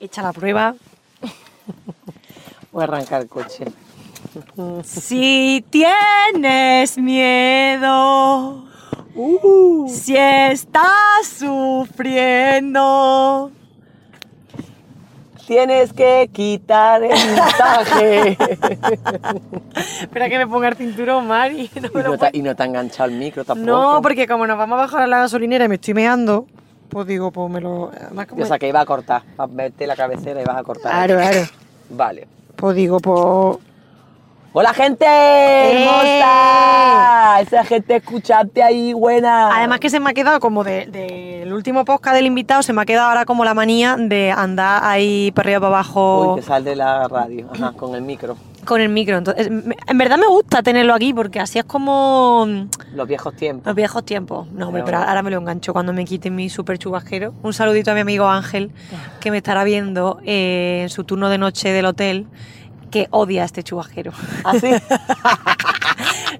Echa la prueba. Voy a arrancar el coche. Si tienes miedo, Uh, si estás sufriendo, tienes que quitar el mensaje. espera que me ponga el cinturón, Mari. No, y, no te, y no te ha enganchado el micro tampoco. No, porque como nos vamos a bajar a la gasolinera y me estoy meando, pues digo, pues me lo... además como- O sea, que iba a cortar. A verte la cabecera y vas a cortar. Claro, claro. Vale. Pues digo, pues... ¡Hola, gente! ¡Eh! ¡Hermosa! Esa gente escucharte ahí, buena. Además que se me ha quedado como del de, del último podcast del invitado, se me ha quedado ahora como la manía de andar ahí para arriba para abajo Uy, que sal de la radio. Ajá, con el micro. Con el micro. Entonces, en verdad me gusta tenerlo aquí porque así es como mm, Los viejos tiempos. los viejos tiempos. No, hombre, Pero- pero ahora me lo engancho cuando me quiten mi super chubasquero. Un saludito a mi amigo Ángel, que me estará viendo eh, en su turno de noche del hotel, que odia este chubasquero. ¿Así?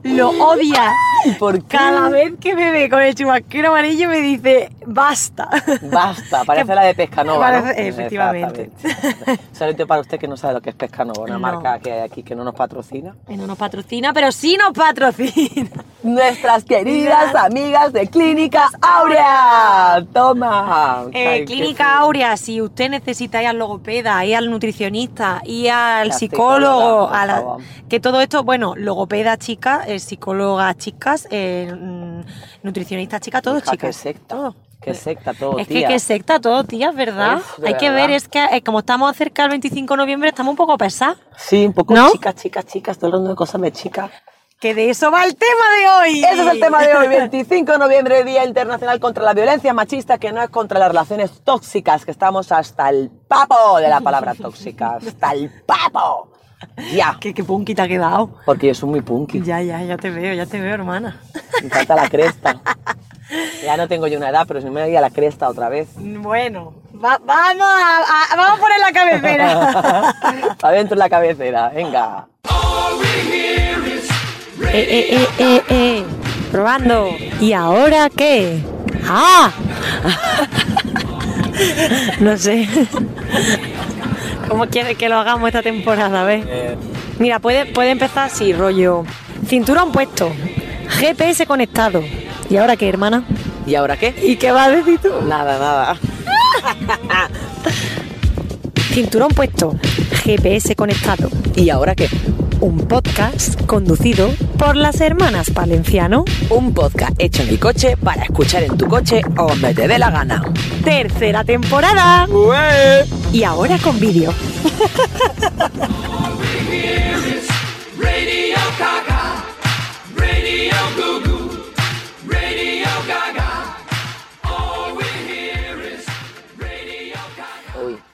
Lo odia. ¿Y por qué? Cada vez que me ve con el chubasquero amarillo me dice, basta. Basta, parece la de Pescanova, ¿no? Parece- efectivamente. Exactamente. Solamente para usted que no sabe lo que es Pescanova, una No. marca que hay aquí que no nos patrocina. Que no nos patrocina, pero sí nos patrocina. Nuestras queridas amigas de Clínicas Aurea. Toma. Eh, Clínica. Aurea, si usted necesita ir al logopeda, ir al nutricionista, ir al La psicólogo, a la- que todo esto, bueno, logopeda chicas, eh, psicólogas chicas, eh, mm, nutricionistas chicas, todo Hija, chicas. Qué secta. Todo. Qué secta todo, Es que tía. qué secta todo, tías, ¿verdad? Uf, Hay que verdad. ver, es que eh, como estamos cerca del 25 de noviembre, estamos un poco pesados. Sí, un poco ¿No? chicas, chicas, chicas, todo el mundo de cosas de chicas. Que de eso va el tema de hoy. Ese es el tema de hoy, 25 de noviembre, Día Internacional contra la Violencia Machista, que no es contra las relaciones tóxicas, que estamos hasta el papo de la palabra tóxica, hasta el papo. Ya, Que qué punky te ha quedado. porque yo soy muy punky, Ya, ya, ya te veo, ya te veo, hermana. me falta la cresta. Ya no tengo yo una edad, pero si me voy a la cresta otra vez. Bueno, va- vamos, a, a- vamos a poner la cabecera. Adentro la cabecera, venga. eh, eh, eh, eh, eh. Probando. ¿Y ahora qué? ¡Ah! no sé. ¿Cómo quieres que lo hagamos esta temporada? A ver. Mira, puede, puede empezar así, rollo. Cinturón puesto. GPS conectado. ¿Y ahora qué, hermana? ¿Y ahora qué? ¿Y qué vas a decir tú? Nada, nada. Cinturón puesto. GPS conectado. ¿Y ahora qué? Un podcast conducido por las hermanas Valenciano. Un podcast hecho en el coche para escuchar en tu coche o donde te dé la gana. Tercera temporada. Y ahora con vídeo.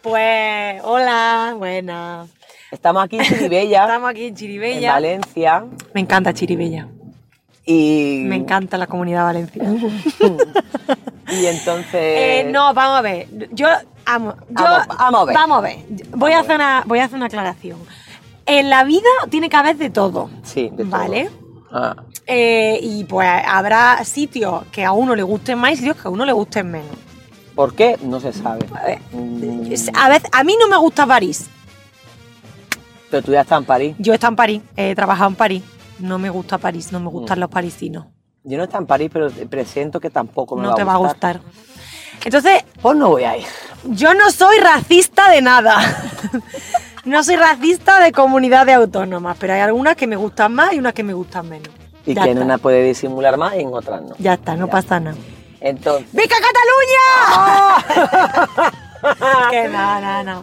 Pues, hola, buenas. Estamos aquí en Chiribella, Estamos aquí en en Chiribella. Valencia. Me encanta Chiribella. Y, Me encanta la comunidad valenciana. y entonces. Eh, no, vamos a ver. Yo amo. Yo, Vamos- vamos a ver. Vamos a ver. Voy a, hacer una, voy a hacer una aclaración. En la vida tiene que haber de todo. Sí, de todo. ¿Vale? Ah, Eh, y pues habrá sitios que a uno le gusten más y sitios que a uno le gusten menos. ¿Por qué? No se sabe. A ver, es- a, veces, a mí no me gusta París. Pero tú ya estás en París. Yo he estado en París, he trabajado en París. No me gusta París, no me gustan los parisinos. Yo no estoy en París, pero presiento que tampoco me No va te a va a gustar. gustar. Entonces, Pues no voy a ir. yo no soy racista de nada. no soy racista de comunidades autónomas, pero hay algunas que me gustan más y unas que me gustan menos. Y Ya que en una puede disimular más y en otras no. Ya está, no Ya. pasa nada. Entonces. ¡Vica Cataluña! que no, no, no.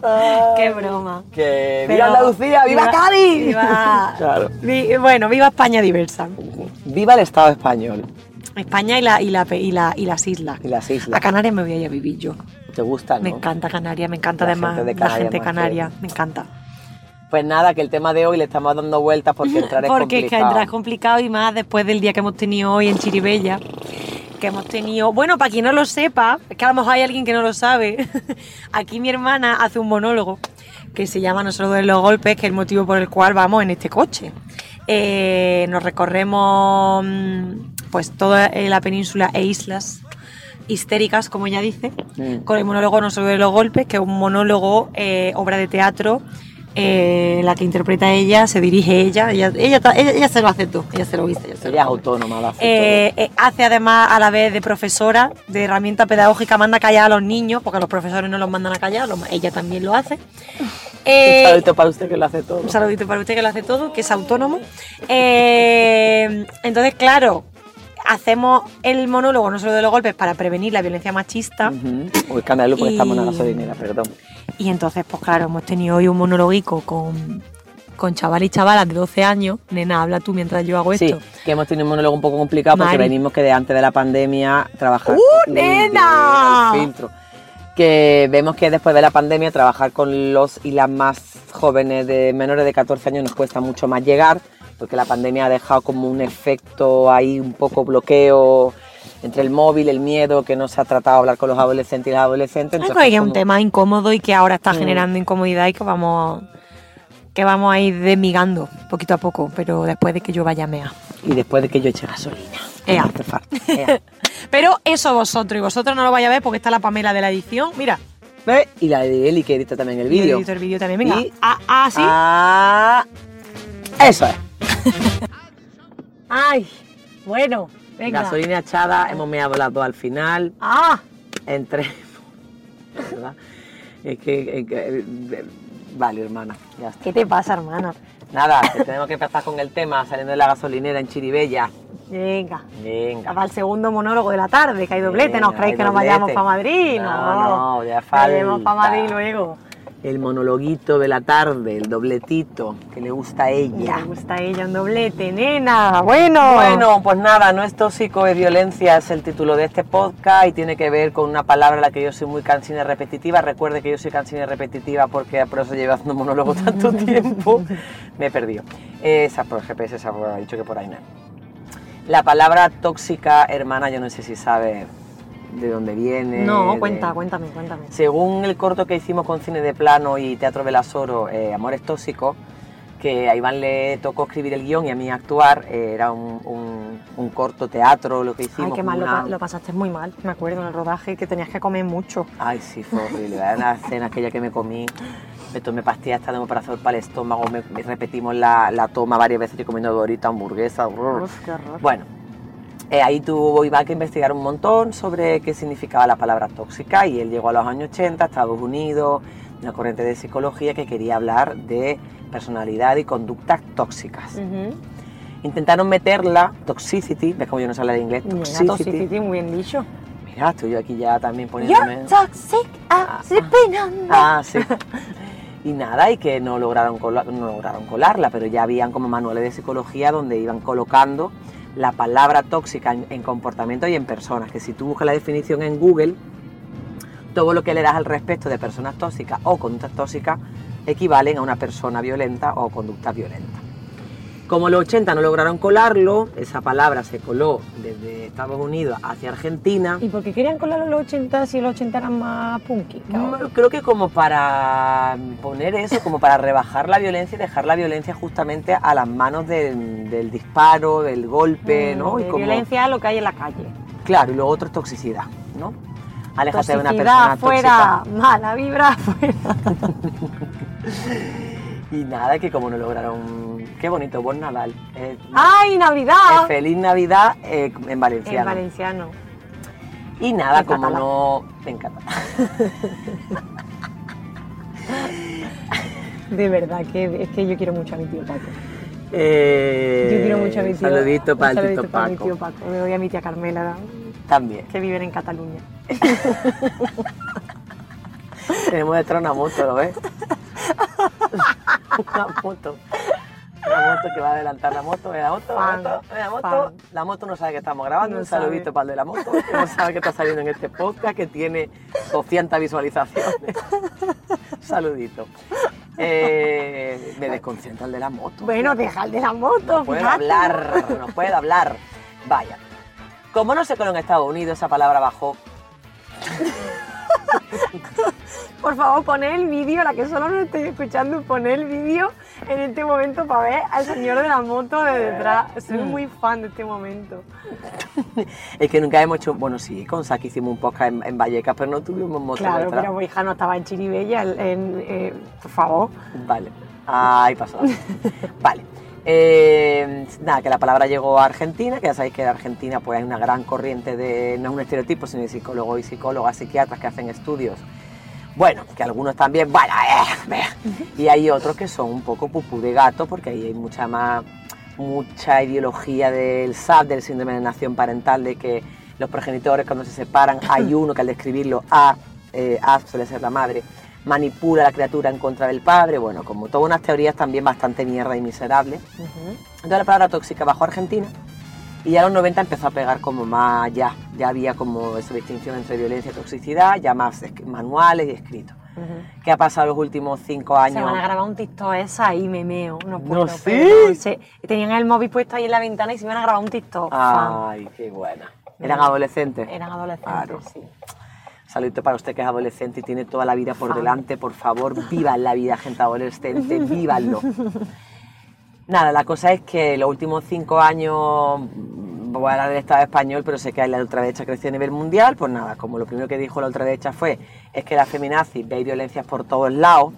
Qué broma. Que Pero- viva Andalucía, viva, Cádiz. Viva, Claro. vi- bueno, viva España diversa. Viva el Estado español España y, la, y, la, y, la, y las islas. y las A islas. Canarias me voy a ir a vivir yo. ¿Te gusta, no? Me encanta Canarias, me encanta La además gente de la gente canaria, me encanta. Pues nada, que el tema de hoy le estamos dando vueltas porque entrar es Porque es que complicado. entrar es complicado y más después del día que hemos tenido hoy en Chiribella. Que hemos tenido. Bueno, para quien no lo sepa, es que a lo mejor hay alguien que no lo sabe. Aquí mi hermana hace un monólogo que se llama Nosotros de los golpes, que es el motivo por el cual vamos en este coche. Eh, nos recorremos mm, pues toda eh, la península e islas histéricas, como ella dice, Mm. con el monólogo No solo de los golpes, que es un monólogo, eh, obra de teatro, eh, la que interpreta ella, se dirige ella, ella, ella, ta- ella- ella se lo hace todo, ella se lo viste, ella se lo es autónoma, lo hace Eh, eh, hace además a la vez de profesora, de herramienta pedagógica, manda a callar a los niños, porque los profesores no los mandan a callar, los- ella también lo hace. Un saludito para usted que lo hace todo. un saludito para usted que lo hace todo, que es autónomo. Entonces, claro, hacemos el monólogo no solo de los golpes para prevenir la violencia machista. Ujú. Uy, escándalo porque Y- estamos en la gasolinera, perdón. Y entonces, pues claro, hemos tenido hoy un monólogo con, con chaval y chavalas de 12 años. Nena, habla tú mientras yo hago Sí, esto. que hemos tenido un monólogo un poco complicado porque venimos que de antes de la pandemia trabajar. ¡Uh, Uy, nena! el filtro. Que vemos que después de la pandemia trabajar con los y las más jóvenes de menores de 14 años nos cuesta mucho más llegar porque la pandemia ha dejado como un efecto ahí un poco bloqueo entre el móvil, el miedo, que no se ha tratado de hablar con los adolescentes y las adolescentes. Entonces que es un tema incómodo y que ahora está Mm. generando incomodidad y que vamos, que vamos a ir desmigando poquito a poco, pero después de que yo vaya a mea. Y después de que yo eche gasolina. Ea. Pero eso vosotros, y vosotros no lo vais a ver porque está la Pamela de la edición. Mira, ¿Ve? Y la de Eli que edita también el vídeo. edito el vídeo también. Venga, Y- ah, ah, sí. Ah, eso es. Ay, bueno, venga. Gasolina echada, hemos meado las dos al final. Ah, Entre. ¿verdad? Es que, es que- eh, Vale, hermana, ya está. ¿qué te pasa, hermana? Nada, que tenemos que empezar con el tema, saliendo de la gasolinera en Chiribella. Venga. Venga. Para el segundo monólogo de la tarde, que hay doblete, ¿no Venga, creéis hay que nos vayamos para Madrid? No, no, ya Vayamos para falta. Madrid luego. El monologuito de la tarde, el dobletito, que le gusta a ella. Me gusta ella un doblete, nena. Bueno. Bueno, pues nada, no es tóxico, es violencia, es el título de este podcast y tiene que ver con una palabra en la que yo soy muy cansina y repetitiva. Recuerde que yo soy cansina y repetitiva porque por eso llevo haciendo monólogo tanto tiempo. Me he perdido. Esa por GPS, esa por, ha dicho que por ahí no. La palabra tóxica, hermana, yo no sé si sabe de dónde viene. No, de- cuenta, cuéntame, cuéntame. según el corto que hicimos con Cine de Plano y Teatro Velasoro, eh, Amores Tóxicos, que a Iván le tocó escribir el guion y a mí actuar, eh, era un, un- un corto teatro lo que hicimos. Ay, qué mal, lo, una- lo pasaste muy mal. Me acuerdo en el rodaje que tenías que comer mucho. Ay, sí, fue horrible. Era una escena aquella que me comí, me tomé pastillas hasta de operación para el estómago, me, me repetimos la, la toma varias veces, yo comiendo dorita, hamburguesa. brr. Uf, qué horror. Bueno, eh, ahí tuvo Iván que investigar un montón sobre qué significaba la palabra tóxica y él llegó a los años 80 a Estados Unidos, una corriente de psicología que quería hablar de personalidad y conductas tóxicas. Ujú. Intentaron meterla, toxicity, ves como yo no sé hablar inglés, toxicity. toxicity, muy bien dicho. Mira, estoy yo aquí ya también poniéndome... You're toxic, on me. Ah, sí. Y nada, y que no lograron, cola- no lograron colarla, pero ya habían como manuales de psicología donde iban colocando la palabra tóxica en, en comportamiento y en personas, que si tú buscas la definición en Google, todo lo que le das al respecto de personas tóxicas o conductas tóxicas equivalen a una persona violenta o conducta violenta. Como los 80 no lograron colarlo, esa palabra se coló desde Estados Unidos hacia Argentina. ¿Y por qué querían colarlo los 80 si los 80 eran más punky? Mm, Creo que como para poner eso, como para rebajar la violencia y dejar la violencia justamente a las manos del, del disparo, del golpe, Mm, ¿no? Y de como, violencia lo que hay en la calle. claro, y luego otro es toxicidad, ¿no? Aléjate de una persona fuera, tóxica. mala vibra fuera. Y nada, que como no lograron... Qué bonito, buen Nadal. Eh, ¡Ay, eh, Navidad! feliz Navidad eh, en En valenciano. valenciano. Y nada, En como catalán. no... Me encanta. De verdad, que es que yo quiero mucho a mi tío Paco. Eh, Yo quiero mucho a mi tío. Saludito para el Tito para mi Paco. tío Paco. Me voy a mi tía Carmela, También. que viven en Cataluña. Tenemos detrás una moto, ¿lo ves? una moto. Una moto que va a adelantar la moto, ve la moto, la moto, la moto. La moto no sabe que estamos grabando. No un saludito sabe. para el de la moto, que no sabe que está saliendo en este podcast que tiene 200 visualizaciones. saludito. Eh, me desconcentra el de la moto. Bueno, deja el de la moto. No fíjate. hablar, no puedo hablar. Vaya. Como no se coló en Estados Unidos, esa palabra bajó. Por favor, poned el vídeo, la que solo no estoy escuchando, poned el vídeo en este momento para ver al señor de la moto de detrás. Soy muy fan de este momento. Es que nunca hemos hecho, bueno, sí, con Saki hicimos un podcast en, en Vallecas, pero no tuvimos moto Claro, detrás. pero mi hija no estaba en Chiribella, en, en, eh, por favor. Vale. Ay, pasó. vale. Eh, nada, que la palabra llegó a Argentina, que ya sabéis que en Argentina pues hay una gran corriente de, no es un estereotipo, sino de psicólogos y psicólogas, psiquiatras que hacen estudios. Bueno, que algunos también, bueno, eh, eh. y hay otros que son un poco pupú de gato, porque ahí hay mucha más, mucha ideología del SAP, del síndrome de alienación parental, de que los progenitores cuando se separan, hay uno que al describirlo, A, eh, A suele ser la madre, manipula a la criatura en contra del padre, bueno, como todas unas teorías también bastante mierda y miserables. Entonces la palabra tóxica bajó a Argentina y ya en los 90 empezó a pegar como más, ya, ya había como esa distinción entre violencia y toxicidad, ya más manuales y escritos. ¿Qué ha pasado los últimos cinco Se años? van a grabar un TikTok esa y memeo. No puedo, ¿sí? pero se- tenían el móvil puesto ahí en la ventana y se iban a grabar un TikTok. fan. Ay, qué buena. ¿Eran adolescentes? Eran adolescentes, Claro. sí. Saludito para usted que es adolescente y tiene toda la vida por delante. Por favor, vivan la vida, gente adolescente, vívanlo. Nada, la cosa es que los últimos cinco años, mm, voy a hablar del Estado español, pero sé que la ultraderecha creció a nivel mundial, pues nada, como lo primero que dijo la ultraderecha fue, es que la feminazis ve violencias por todos lados,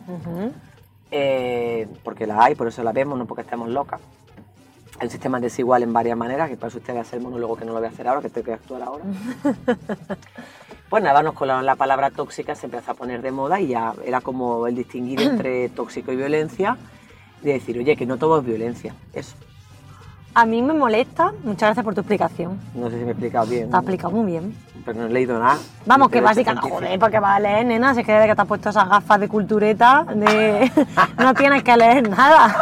eh, porque la hay, por eso la vemos, no porque estemos locas. El sistema es desigual en varias maneras, que para eso usted va a hacer el monólogo que no lo voy a hacer ahora, que tengo que actuar ahora. Pues nada, nos colaron la palabra tóxica, se empezó a poner de moda y ya era como el distinguir entre tóxico y violencia, de decir, oye, que no todo es violencia. Eso. A mí me molesta, muchas gracias por tu explicación. No sé si me he explicado bien, Te has explicado muy bien. pero no he leído nada. Vamos, que básicamente, joder, porque vas a leer, nena, si es que desde que te has puesto esas gafas de cultureta, de... no tienes que leer nada.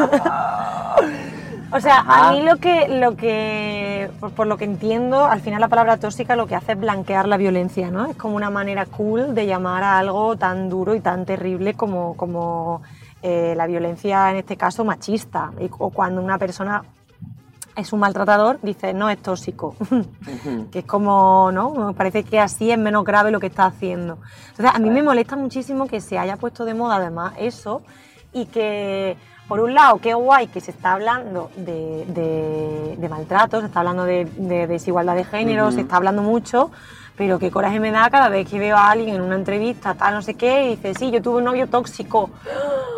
o sea, Ajá. a mí lo que, lo que, por, por lo que entiendo, al final la palabra tóxica lo que hace es blanquear la violencia, ¿no? Es como una manera cool de llamar a algo tan duro y tan terrible como, como eh, la violencia, en este caso, machista, y- o cuando una persona es un maltratador, dice, no es tóxico. Que es como, ¿no? Me parece que así es menos grave lo que está haciendo. Entonces, a mí me molesta muchísimo que se haya puesto de moda además eso y que, por un lado, qué guay que se está hablando de, de, de maltrato, se está hablando de, de desigualdad de género, se está hablando mucho, pero qué coraje me da cada vez que veo a alguien en una entrevista, tal, no sé qué, y dice, sí, yo tuve un novio tóxico,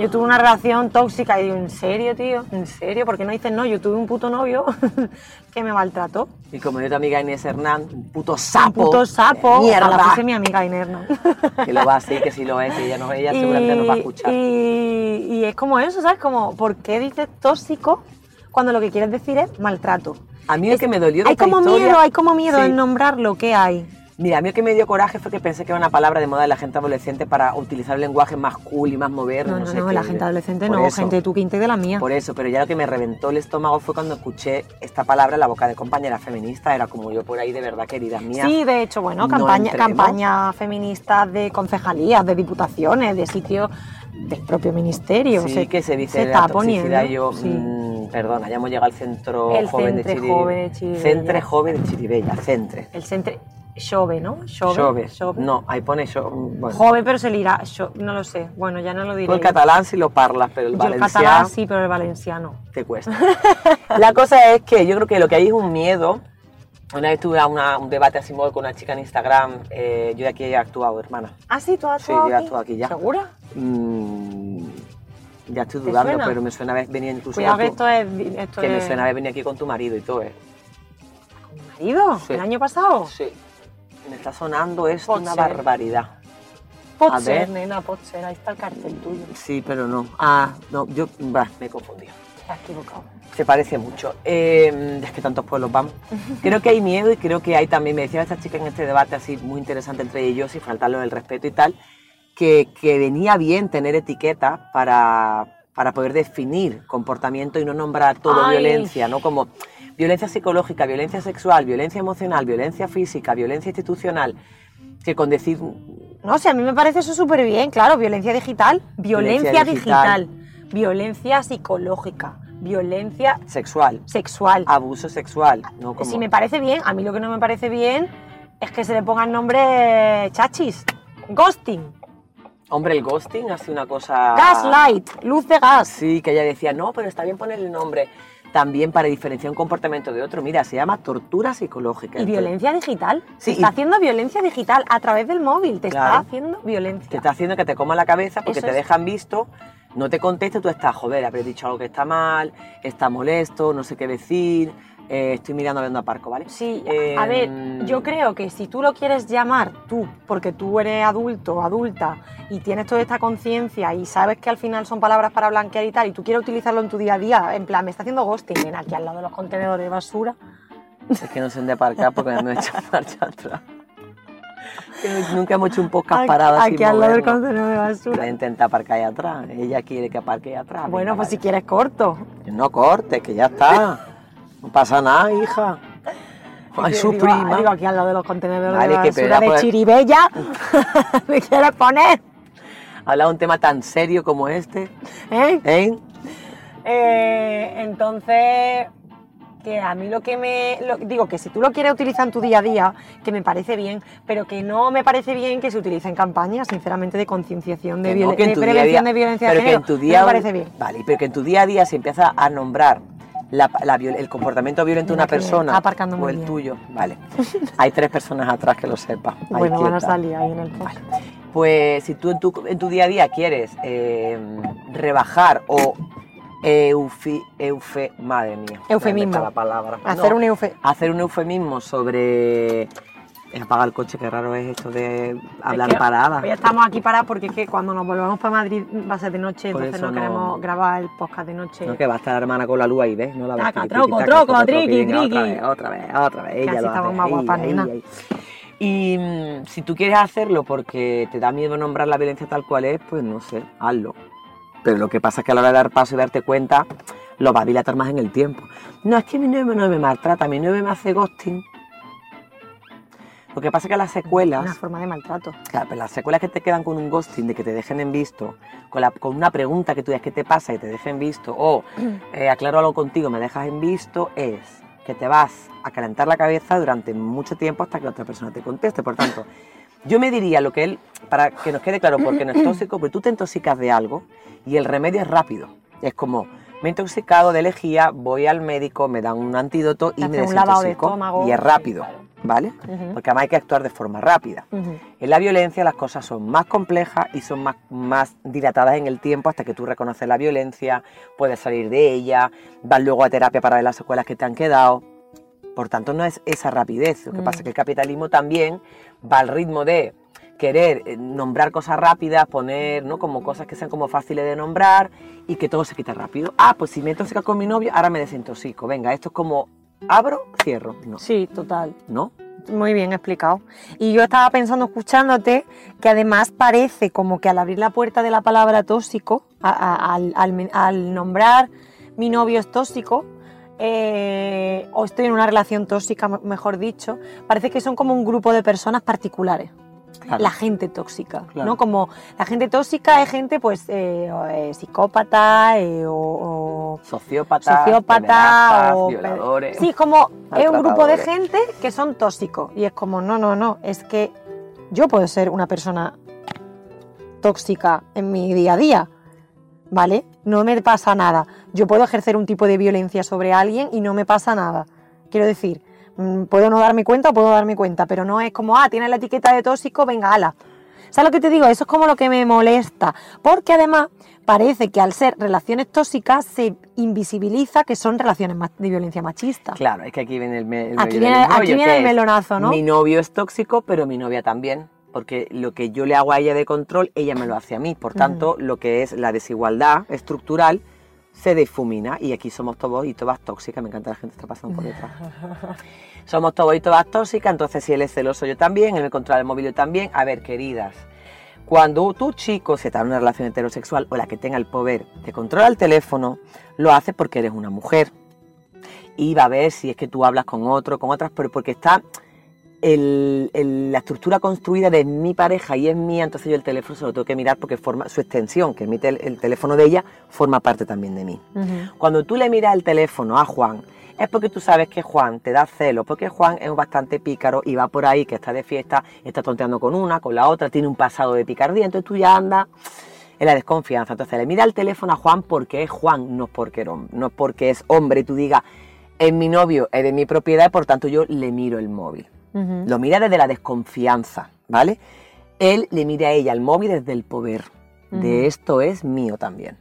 yo tuve una relación tóxica, y digo, ¿en serio, tío? ¿En serio? ¿Por qué no dices, no, yo tuve un puto novio que me maltrató? Y como yo tu amiga Inés Hernán, un puto sapo. Un puto sapo. de Mierda. Ojalá fuese mi amiga Inerna. Que lo va así, que si lo es, que ella, no, ella seguramente nos va a escuchar. y, y es como eso, ¿sabes? Como, ¿por qué dices tóxico cuando lo que quieres decir es maltrato? A mí lo que me dolió de Hay esta como historia- miedo, hay como miedo Sí. en nombrarlo, ¿qué hay? Mira, a mí lo que me dio coraje fue que pensé que era una palabra de moda de la gente adolescente para utilizar el lenguaje más cool y más moderno. No, no, sé no, qué. la gente adolescente Por no, eso, gente de tu quinta y de la mía. Por eso, pero ya lo que me reventó el estómago fue cuando escuché esta palabra en la boca de compañeras feministas. Era como yo por ahí, de verdad, queridas mías. Sí, de hecho, bueno, no campaña, entremos. campañas feministas de concejalías, de diputaciones, de sitios del propio ministerio. Sí, se- que se dice se de está la poniendo. Yo, sí. mm, perdona, ya hemos llegado al centro El joven de Centre Chiri- Joven de Chiribella. Centre joven de Chiribella, centre. El centro. Xove, ¿no? Xove. No, ahí pone. Bueno, Joven, pero se le irá. xo- no lo sé. Bueno, ya no lo diré. tú el catalán sí lo parlas, pero el Yo el valenciano catalán sí, pero el valenciano. te cuesta. La cosa es que yo creo que lo que hay es un miedo. Una vez tuve una- un debate así con una chica en Instagram. eh, yo aquí he actuado, hermana. Ah, sí, tú has Sí, actuado yo he actuado aquí ya. ¿Segura? Mm, ya estoy ¿Te dudando, suena? pero me suena haber venido incluso Cuidado que esto es. Esto que me suena haber venido aquí con tu marido y todo, ¿eh? ¿Con mi marido? Sí. ¿El año pasado? Sí. Me está sonando esto Pot una barbaridad. Pot A ser, ver. nena, pot ser. Ahí está el cartel tuyo. Sí, pero no. Ah, no, yo bah, me he confundido. Te has equivocado. Se parece mucho. Eh, es que tantos pueblos van. Creo que hay miedo y creo que hay también, me decía esta chica en este debate así muy interesante entre ellos y faltarlo el respeto y tal, que, que venía bien tener etiquetas para, para poder definir comportamiento y no nombrar todo Ay. violencia, ¿no? Como violencia psicológica, violencia sexual, violencia emocional, violencia física, violencia institucional, que con decir No, sea, a mí me parece eso súper bien, claro. Violencia digital, violencia, Violencia digital. digital, violencia psicológica, violencia sexual, sexual. abuso sexual, ¿no? Como, Si me parece bien, a mí lo que no me parece bien es que se le pongan nombres chachis, ghosting. Hombre, el ghosting ha sido una cosa... Gaslight, luz de gas. Sí, que ella decía, no, pero está bien ponerle el nombre también para diferenciar un comportamiento de otro. Mira, se llama tortura psicológica. Y Entonces, violencia digital. Sí, te está y- haciendo violencia digital a través del móvil. Te Claro. está haciendo violencia. Te está haciendo que te coma la cabeza porque Eso te es. dejan visto, no te contesta, tú estás, joder, habré dicho algo que está mal, está molesto, no sé qué decir, eh, estoy mirando a Parco, ¿vale? Sí, Eh, a ver, yo creo que si tú lo quieres llamar tú, porque tú eres adulto adulta y tienes toda esta conciencia y sabes que al final son palabras para blanquear y tal, y tú quieres utilizarlo en tu día a día, en plan, me está haciendo ghosting, ven aquí al lado de los contenedores de basura. Es que no sé dónde aparcar porque me han hecho marcha atrás. Que Nunca hemos hecho un podcast Aquí- parado así Aquí al lado del contenedor de basura. intentar aparcar ahí atrás. Ella quiere que aparque ahí atrás. Bueno, pues si quieres corto. No cortes, que ya está. No pasa nada, hija. Ay, su digo, prima. Digo, aquí al lado de los contenedores Vale, de que basura de Chiribella. ¿Me quieres poner? Habla de un tema tan serio como este, ¿Eh? ¿eh? Eh, entonces, que a mí lo que me... lo- digo que si tú lo quieres utilizar en tu día a día, que me parece bien, pero que no me parece bien que se utilice en campañas, sinceramente, de concienciación, de, Que no, que de prevención día- de violencia pero de que género. en tu no día me parece bien. Vale, pero que en tu día a día se empieza a nombrar la- la viol- el comportamiento violento de una persona o el bien. tuyo. Vale. Hay tres personas atrás que lo sepan. Ahí Bueno, van a salir ahí en el post. Pues si tú en tu, en tu día a día quieres eh, rebajar o eufi, eufe, madre mía, Eufemismo. ¿dónde está la palabra? Hacer No, un eufe... hacer un eufemismo sobre apagar el coche, qué raro es esto de hablar Es que parada. Hoy estamos aquí parados porque es que cuando nos volvamos para Madrid va a ser de noche, Por entonces no no- queremos grabar el podcast de noche. No, que va a estar la hermana con la luz ahí, ¿ves? No la. Taca, Triqui, troco, troco, troco, triqui, venga, Otra triqui. vez, otra vez, otra vez. Ella así lo estamos hace, más guapas, nena. Y mm, si tú quieres hacerlo porque te da miedo nombrar la violencia tal cual es, pues no sé, hazlo. Pero lo que pasa es que a la hora de dar paso y darte cuenta, lo va a dilatar más en el tiempo. No, es que mi novio no me maltrata, mi novio me hace ghosting. Lo que pasa es que las secuelas... Una forma de maltrato. Claro, pero las secuelas que te quedan con un ghosting, de que te dejen en visto, con, la- con una pregunta que tú digas, ¿qué te pasa? y te dejen en visto, o eh, aclaro algo contigo, me dejas en visto, es que te vas a calentar la cabeza durante mucho tiempo hasta que la otra persona te conteste. Por tanto, yo me diría lo que él, para que nos quede claro, porque no es tóxico, pero tú te intoxicas de algo y el remedio es rápido. Es como, me he intoxicado de lejía, voy al médico, me dan un antídoto y me hace un lavado de desintoxico. estómago. Y es rápido, Claro. ¿Vale? Porque además hay que actuar de forma rápida. En la violencia las cosas son más complejas y son más, más dilatadas en el tiempo hasta que tú reconoces la violencia, puedes salir de ella, vas luego a terapia para ver las secuelas que te han quedado. Por tanto, no es esa rapidez. Lo que Mm. pasa es que el capitalismo también va al ritmo de querer eh, nombrar cosas rápidas, poner ¿no? como cosas que sean como fáciles de nombrar y que todo se quita rápido. Ah, pues si me intoxico con mi novio, ahora me desintoxico. Venga, esto es como abro, cierro. No, Sí, total. ¿no? Muy bien explicado. Y yo estaba pensando, escuchándote, que además parece como que al abrir la puerta de la palabra tóxico, a- a- al, al men- al nombrar mi novio es tóxico, eh, o estoy en una relación tóxica, me- mejor dicho, parece que son como un grupo de personas particulares. Claro. La gente tóxica, Claro. ¿no? Como la gente tóxica es gente, pues, eh, eh, psicópata eh, o- sociópata pederastas, o violadores. Sí, como es un grupo de gente que son tóxicos y es como no, no, no, es que yo puedo ser una persona tóxica en mi día a día, ¿vale? No me pasa nada. Yo puedo ejercer un tipo de violencia sobre alguien y no me pasa nada. Quiero decir, puedo no darme cuenta o puedo darme cuenta, pero no es como, ah, tiene la etiqueta de tóxico, venga, ala. ¿Sabes lo que te digo? Eso es como lo que me molesta. Porque además parece que al ser relaciones tóxicas se invisibiliza que son relaciones de violencia machista. Claro, es que aquí viene el, el Aquí viene- aquí el melonazo, ¿no? Mi novio es tóxico, pero mi novia también. Porque lo que yo le hago a ella de control, ella me lo hace a mí. Por tanto, lo que es la desigualdad estructural se difumina. Y aquí somos todos y todas tóxicas. Me encanta la gente que está pasando por detrás. somos todos y todas tóxicas. Entonces, si él es celoso, yo también. Él me controla el móvil, yo también. A ver, queridas. Cuando tu chico se está en una relación heterosexual o la que tenga el poder te controla el teléfono, lo hace porque eres una mujer y va a ver si es que tú hablas con otro, con otras, pero porque está el- el- la estructura construida de mi pareja y es mía, entonces yo el teléfono se lo tengo que mirar porque forma su extensión, que emite el, el teléfono de ella, forma parte también de mí. Cuando tú le miras el teléfono a Juan, es porque tú sabes que Juan te da celo, porque Juan es bastante pícaro y va por ahí, que está de fiesta, está tonteando con una, con la otra, tiene un pasado de picardía, entonces tú ya andas en la desconfianza. Entonces le mira el teléfono a Juan porque es Juan, no porque, no es porque es hombre y tú digas, es mi novio, es de mi propiedad, y por tanto yo le miro el móvil. Lo mira desde la desconfianza, ¿vale? Él le mira a ella el móvil desde el poder. De esto es mío también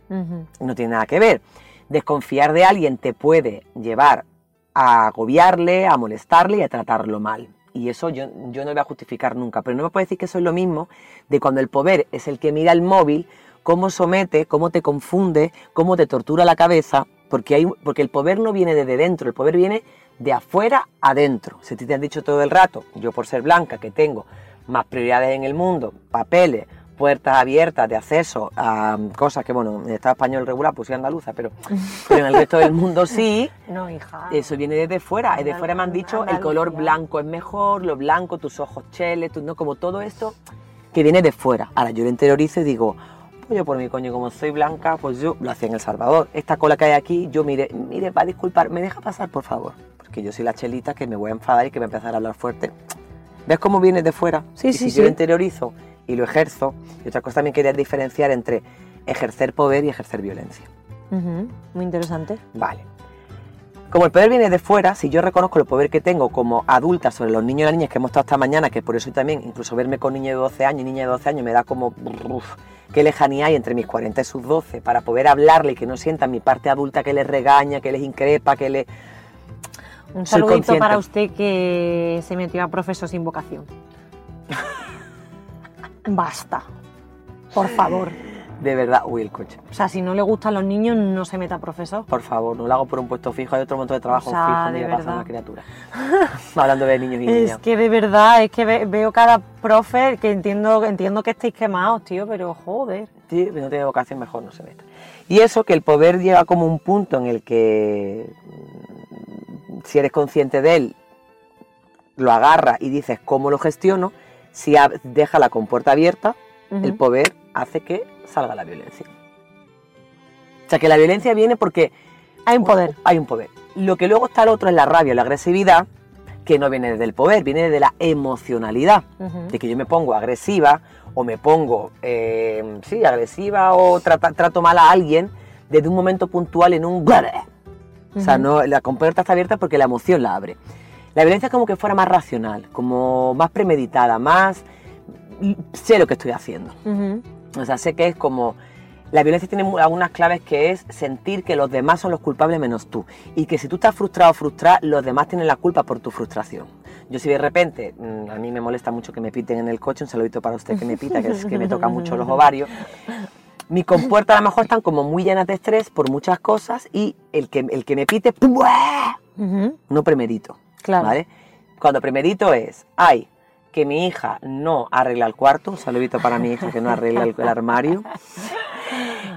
no tiene nada que ver. Desconfiar de alguien te puede llevar a agobiarle, a molestarle y a tratarlo mal. Y eso yo, yo no lo voy a justificar nunca. Pero no me puede decir que eso es lo mismo de cuando el poder es el que mira el móvil, cómo somete, cómo te confunde, cómo te tortura la cabeza. Porque, hay, porque el poder no viene desde dentro, el poder viene de afuera adentro. Si a ti te han dicho todo el rato, yo por ser blanca, que tengo más prioridades en el mundo, papeles, puertas abiertas de acceso a cosas que, bueno, en el Estado español regular, pues soy andaluza, pero, pero en el resto del mundo sí, No, hija. eso viene desde fuera. Desde fuera me han dicho el color blanco es mejor, lo blanco, tus ojos cheles, tú, ¿no? como todo esto que viene de fuera. Ahora yo lo interiorizo y digo, pues yo por mi coño, como soy blanca, pues yo lo hacía en El Salvador. Esta cola que hay aquí, yo mire, mire, va a disculpar, ¿me deja pasar, por favor? Porque yo soy la chelita que me voy a enfadar y que me empezar a hablar fuerte. ¿Ves cómo viene de fuera? Sí, y sí, si yo lo interiorizo y lo ejerzo, y otra cosa también quería diferenciar entre ejercer poder y ejercer violencia. Muy interesante. Vale. Como el poder viene de fuera, si yo reconozco el poder que tengo como adulta sobre los niños y las niñas que hemos estado esta mañana, que por eso también, incluso verme con niños de 12 años y niña de 12 años me da como, uf, qué lejanía hay entre mis 40 y sus 12, para poder hablarle y que no sientan mi parte adulta que les regaña, que les increpa, que les... Un Soy saludito consciente. para usted que se metió a profesor sin vocación. Basta. Por favor. De verdad, uy, el coche. O sea, si no le gustan los niños, no se meta a profesor. Por favor, no lo hago por un puesto fijo, hay otro montón de trabajo O sea, fijo, de mira, pasa verdad. una criatura. Hablando de niños y Es niñas. que de verdad, es que ve- veo cada profe que entiendo, entiendo que estéis quemados, tío, pero joder. Sí, si no tiene vocación, mejor no se meta. Y eso que el poder llega como un punto en el que, si eres consciente de él, lo agarras y dices cómo lo gestiono, si deja la compuerta abierta, el poder hace que salga la violencia. O sea, que la violencia viene porque Hay un poder. hay un poder. Lo que luego está el otro es la rabia, la agresividad, que no viene del poder, viene de la emocionalidad de que yo me pongo agresiva o me pongo, eh, sí, agresiva o trata- trato mal a alguien desde un momento puntual en un... O sea, no, la compuerta está abierta porque la emoción la abre. La violencia es como que fuera más racional, como más premeditada, más... Sé lo que estoy haciendo. O sea, sé que es como... La violencia tiene algunas claves que es sentir que los demás son los culpables menos tú. Y que si tú estás frustrado o frustrada, los demás tienen la culpa por tu frustración. Yo si de repente, mm, a mí me molesta mucho que me piten en el coche, un saludito para usted que me pita, que es que me toca mucho los ovarios. Mis compuertas a lo mejor están como muy llenas de estrés por muchas cosas y el que, el que me pite, no premedito. Claro. ¿vale? Cuando premedito es, ay, que mi hija no arregla el cuarto, un saludito para mi hija que no arregla el, el armario,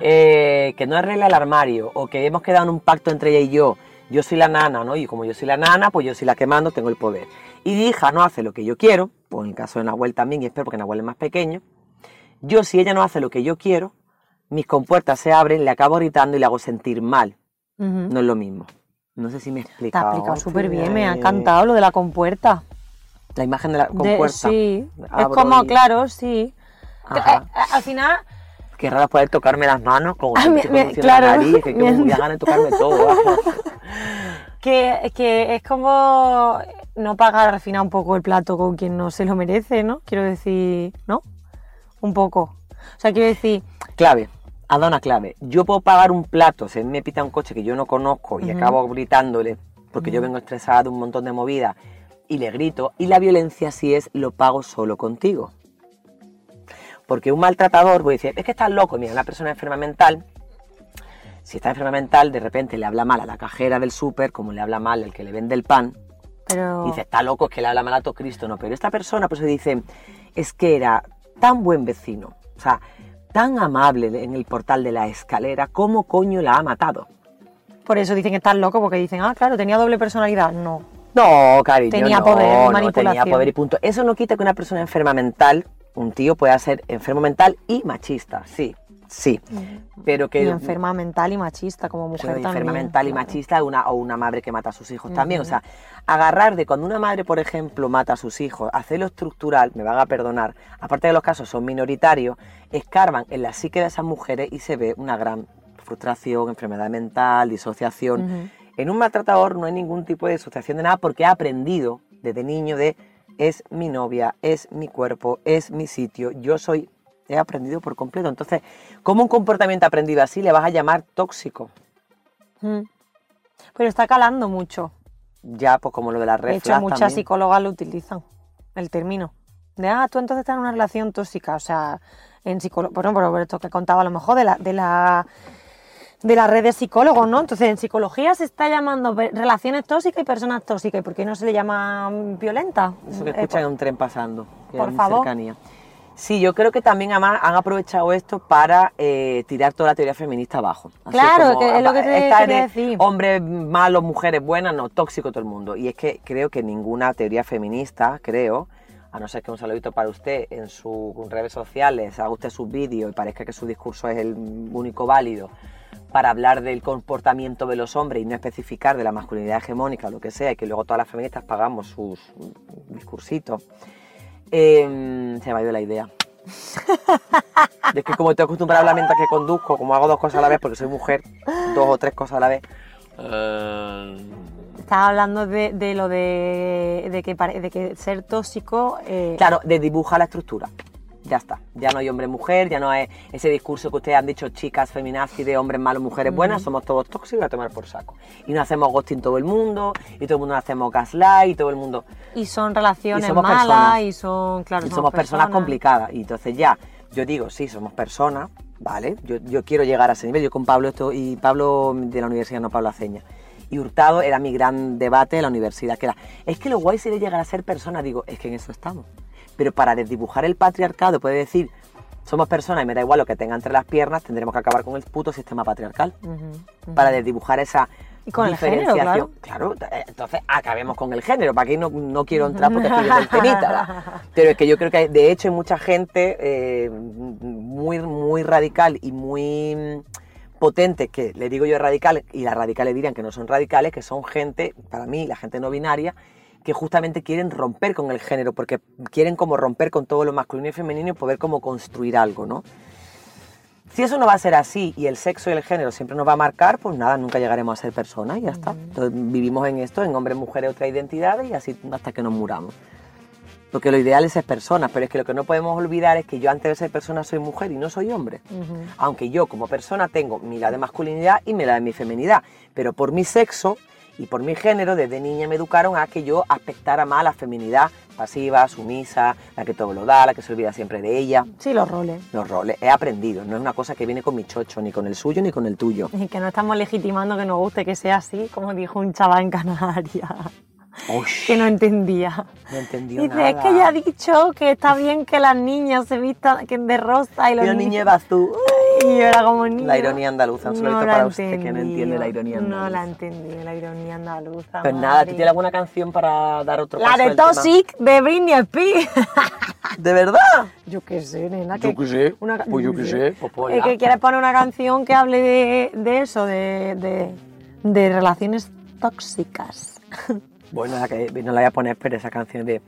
Eh, que no arregla el armario, o que hemos quedado en un pacto entre ella y yo, yo soy la nana, ¿no? Y como yo soy la nana, pues yo soy la que mando, tengo el poder. Y mi hija no hace lo que yo quiero, pues en el caso de Nahuel también, y espero porque Nahuel es más pequeño, yo si ella no hace lo que yo quiero, mis compuertas se abren, le acabo gritando y le hago sentir mal. No es lo mismo. No sé si me he Te explicado. ha explicado súper bien, me ha encantado lo de la compuerta. La imagen de la De- compuerta. sí, es como, y- claro, sí. Ajá. eh, eh, al final, Qué raro poder tocarme las manos como Ah, si me conociendo claro. la nariz, que, que me de tocarme todo. que, que es como no pagar al final un poco el plato con quien no se lo merece, ¿no? Quiero decir, ¿no? Un poco. O sea, quiero decir, clave, ha dado una clave. Yo puedo pagar un plato, si me pita un coche que yo no conozco y acabo gritándole, porque yo vengo estresada de un montón de movidas, y le grito, y la violencia sí es lo pago solo contigo. Porque un maltratador puede decir, es que estás loco, mira, una persona enferma mental, si está enferma mental, de repente le habla mal a la cajera del súper, como le habla mal el que le vende el pan, pero... Dice, está loco, es que le habla mal a todo Cristo, no. Pero esta persona, pues se dice, es que era tan buen vecino, o sea, tan amable en el portal de la escalera, ¿cómo coño la ha matado? Por eso dicen que estás loco, porque dicen, ah, claro, tenía doble personalidad. No. No, cariño, Tenía no, poder, no tenía poder y punto. Eso no quita que una persona enferma mental, un tío pueda ser enfermo mental y machista, sí, sí. Pero que Y enferma mental y machista como mujer también. enferma mental y machista una, o una madre que mata a sus hijos también. O sea, agarrar de cuando una madre, por ejemplo, mata a sus hijos, hacerlo estructural, me van a perdonar, aparte de los casos son minoritarios, escarban en la psique de esas mujeres y se ve una gran frustración, enfermedad mental, disociación. En un maltratador no hay ningún tipo de disociación de nada porque ha aprendido desde niño de es mi novia, es mi cuerpo, es mi sitio, yo soy, he aprendido por completo. Entonces, ¿cómo un comportamiento aprendido así le vas a llamar tóxico? Mm. Pero está calando mucho. Ya, pues como lo de la red De hecho, muchas también. psicólogas lo utilizan, el término. De, ah, tú entonces estás en una relación tóxica. O sea, en psicología, por ejemplo, por esto que contaba a lo mejor de la, de la, de la red de psicólogos, ¿no? Entonces, en psicología se está llamando relaciones tóxicas y personas tóxicas. ¿Y por qué no se le llama violenta? Eso que Eh, escuchan en un tren pasando. que por favor. cercanía. Sí, yo creo que también además han aprovechado esto para eh, tirar toda la teoría feminista abajo. Así Claro, como, que es lo que te quería de decir. Hombres malos, mujeres buenas, no, tóxico todo el mundo. Y es que creo que ninguna teoría feminista, creo, a no ser que un saludito para usted en sus redes sociales, haga usted sus vídeos y parezca que su discurso es el único válido para hablar del comportamiento de los hombres y no especificar de la masculinidad hegemónica o lo que sea, y que luego todas las feministas pagamos sus discursitos. Eh, se me ha ido la idea. es que como estoy acostumbrada a hablar mientras que conduzco, como hago dos cosas a la vez porque soy mujer, dos o tres cosas a la vez. eh, Estaba hablando de, de lo de, de que, de que ser tóxico. eh, Claro, de dibujar la estructura. Ya está. Ya no hay hombre-mujer, ya no hay ese discurso que ustedes han dicho, chicas feminazis, de hombres malos, mujeres buenas, somos todos tóxicos a tomar por saco. Y nos hacemos ghosting todo el mundo, y todo el mundo nos hacemos gaslight, y todo el mundo... Y son relaciones Y somos malas personas. y son, claro, y somos personas complicadas. Y entonces ya, yo digo, sí, somos personas, ¿vale? Yo, yo quiero llegar a ese nivel. Yo con Pablo esto, y Pablo de la universidad, no Pablo Aceña. Y Hurtado era mi gran debate de la universidad, que era, es que lo guay sería llegar a ser persona. Digo, es que en eso estamos. Pero para desdibujar el patriarcado, puede decir, somos personas y me da igual lo que tenga entre las piernas, tendremos que acabar con el puto sistema patriarcal. Para desdibujar esa Y con el género, diferenciación. Claro, eh, entonces acabemos con el género. Para aquí no, no quiero entrar porque estoy viendo el. Pero es que yo creo que de hecho hay mucha gente eh, muy, muy radical y muy potente, que le digo yo radical, y las radicales dirían que no son radicales, que son gente, para mí, la gente no binaria, que justamente quieren romper con el género, porque quieren como romper con todo lo masculino y femenino y poder como construir algo, ¿no? Si eso no va a ser así y el sexo y el género siempre nos va a marcar, pues nada, nunca llegaremos a ser personas y ya está. Entonces, vivimos en esto, en hombres, mujeres, otras identidades y así hasta que nos muramos. Porque lo ideal es ser personas, pero es que lo que no podemos olvidar es que yo antes de ser persona soy mujer y no soy hombre. Aunque yo como persona tengo mi lado de masculinidad y mi lado de mi feminidad, pero por mi sexo y por mi género desde niña me educaron a que yo aspectara más la feminidad pasiva, sumisa, la que todo lo da, la que se olvida siempre de ella. Sí, los roles. Los roles, he aprendido, no es una cosa que viene con mi chocho, ni con el suyo, ni con el tuyo. Y que no estamos legitimando que nos guste que sea así, como dijo un chaval en Canarias, que no entendía. no entendió Dice, nada. es que ya ha dicho que está bien que las niñas se vistan que de rosa y Y los los niños... azul. Y yo era como niño. La ironía andaluza, un saludito la para usted que no entiende la ironía No la andaluza. entendí, la ironía andaluza. Pues nada, ¿tú tienes alguna canción para dar otro La paso de tema? Toxic de Britney Spears. ¿De verdad? yo qué sé, nena. Yo qué sé, una pues yo qué sé, pues. Es que quieres poner una canción que hable de, de eso, de, de, de relaciones tóxicas. Bueno, la que no la voy a poner, pero esa canción de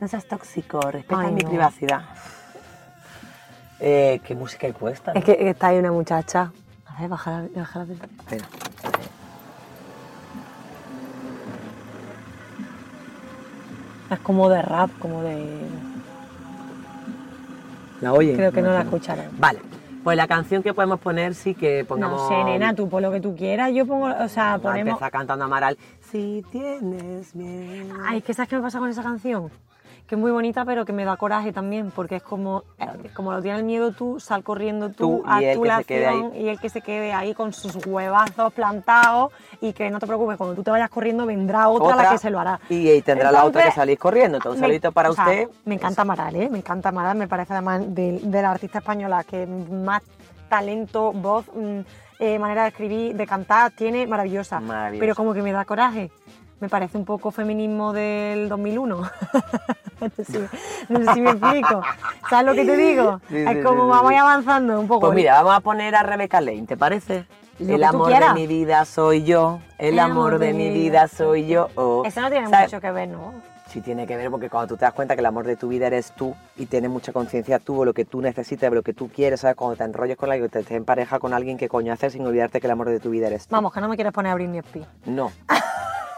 No seas tóxico, respeta Ay, mi no. privacidad. Eh, ¿Qué música hay puesta? Es que está ahí una muchacha. A ver, baja la, baja la. Espera. Es como de rap, como de... ¿La oyen? Creo que no la sé. escucharán. Vale, pues la canción que podemos poner sí que pongamos... No sé, nena, tú por lo que tú quieras, yo pongo, o sea, ponemos... empezar cantando Amaral. Si tienes miedo... Ay, es que ¿sabes qué me pasa con esa canción? Que es muy bonita, pero que me da coraje también, porque es como, eh, como lo tienes el miedo tú, sal corriendo tú, Tú ahí. acción y el que se quede ahí con sus huevazos plantados y que no te preocupes, cuando tú te vayas corriendo vendrá otra, la que se lo hará. Y, y tendrá la otra que salir corriendo. Entonces, saludito para o sea, usted. Me encanta Amaral, ¿eh? Me encanta Amaral, me parece además de, de la artista española que más talento, voz, mm, eh, manera de escribir, de cantar, tiene maravillosa. Pero como que me da coraje. me parece un poco feminismo del 2001. no, sé si, no sé si me explico. ¿Sabes lo que te digo? Sí, es sí, como sí, vamos avanzando un poco. Pues mira, vamos a poner a Rebeca Lane, ¿te parece? Lo El amor de mi vida soy yo, el, amor de mi vida soy yo. oh. Eso no tiene ¿Sabes? mucho que ver, ¿no? Sí tiene que ver porque cuando tú te das cuenta que el amor de tu vida eres tú y tienes mucha conciencia tú o lo que tú necesitas, lo que tú quieres, ¿sabes? Cuando te enrolles con alguien, te estés en pareja con alguien que coño haces sin olvidarte que el amor de tu vida eres tú. Vamos, que no me quieres poner a Britney Spears. No.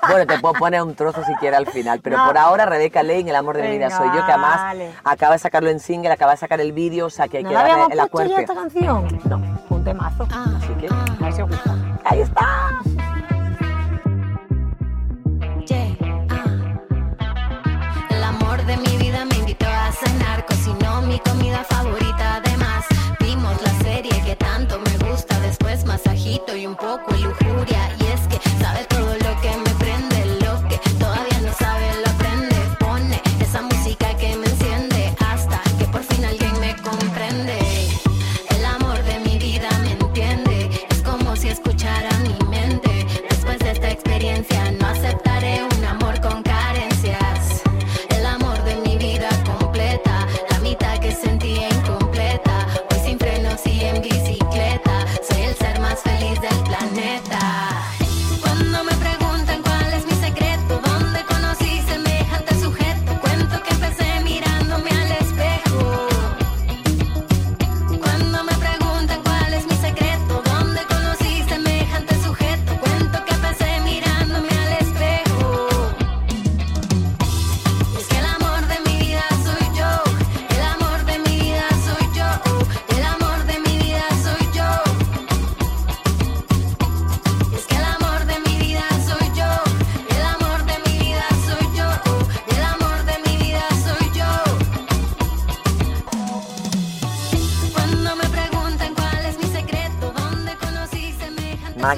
Bueno, te puedo poner un trozo si quieres al final, pero No. por ahora Rebeca Lane, el amor de mi vida soy yo, que además vale. acaba de sacarlo en single, acaba de sacar el vídeo, o sea que hay ¿No que la darle ya acuerpe. esta canción? No, un temazo. Así que, A ver si os gusta. ahí está. Cenar, cocinó mi comida favorita. Además, vimos la serie que tanto me gusta. Después, masajito y un poco de lujuria.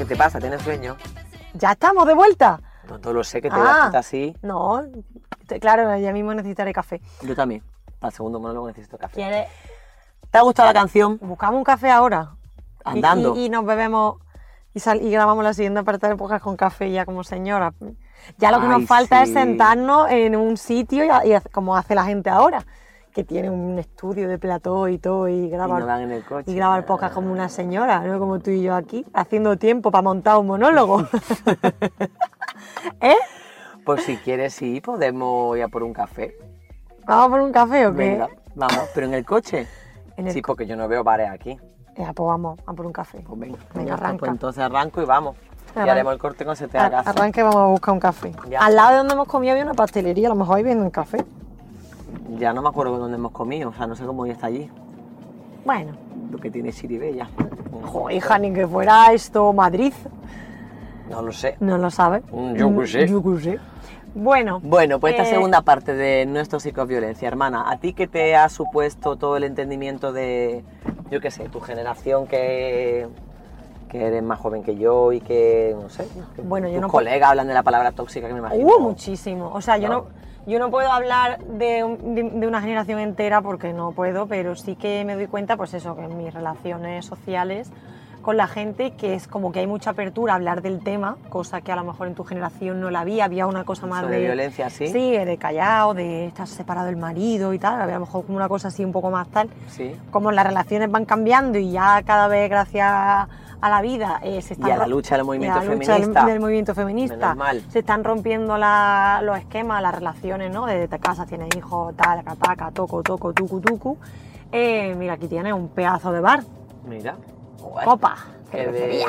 ¿Qué te pasa? ¿Tienes sueño? ¿Ya estamos de vuelta? No, no lo sé, que te Ah. das así. No, te- claro, ya mismo necesitaré café. Yo también. Para el segundo monólogo necesito café. ¿Quieres? ¿Te ha gustado la canción? Buscamos un café ahora. Y- Andando. Y, y nos bebemos y, sal- y grabamos la siguiente parte del podcast con café ya como señora. Ya lo que Ay, nos falta es sí. sentarnos en un sitio y, y como hace la gente ahora, que tiene un estudio de plató y todo y graba, Y no van en el coche. y graba el podcast como una señora, no como tú y yo aquí, haciendo tiempo para montar un monólogo. ¿Eh? Pues si quieres, sí, podemos ir a por un café. ¿Vamos por un café o qué? Venga, vamos. ¿Pero en el coche? En el Sí, co- porque yo no veo bares aquí. Ya, pues vamos a por un café. Pues venga, Venga, arranca. Pues entonces arranco y vamos. Y haremos el corte con se te haga. Arranque, vamos a buscar un café. Ya Al lado de donde hemos comido había una pastelería, a lo mejor ahí venden café. Ya no me acuerdo dónde hemos comido, o sea, no sé cómo ya está allí. Bueno, Lo que tiene Chiribella. jo, hija, ni que fuera esto Madrid, No lo sé. no lo sabes. Mm, yo qué sé. Yo qué sé. Bueno, Bueno, pues esta Eh, segunda parte de nuestro psicoviolencia, hermana, ¿a ti qué te ha supuesto todo el entendimiento de, yo qué sé, tu generación que, que eres más joven que yo y que, no sé, que Bueno, yo tus no- colegas hablan de la palabra tóxica que me imagino? hubo muchísimo. O sea, yo No. no, yo no puedo hablar de, un- de- de una generación entera porque no puedo, pero sí que me doy cuenta, pues eso, que en mis relaciones sociales con la gente, que es como que hay mucha apertura a hablar del tema, cosa que a lo mejor en tu generación no la había, había una cosa más Eso de, violencia, ¿sí? Sí, de callado, de estar separado del marido y tal, había a lo mejor como una cosa así un poco más tal. Sí. Como las relaciones van cambiando y ya cada vez gracias a la vida eh, se están Y a la lucha del y a movimiento la lucha del- feminista. del movimiento feminista se están rompiendo la- los esquemas, las relaciones, ¿no? De te casas, tienes hijos, tal, taca, toco, toco, tucu, tucu. Eh, mira, aquí tienes un pedazo de bar, Mira. Joder, copa, Que de,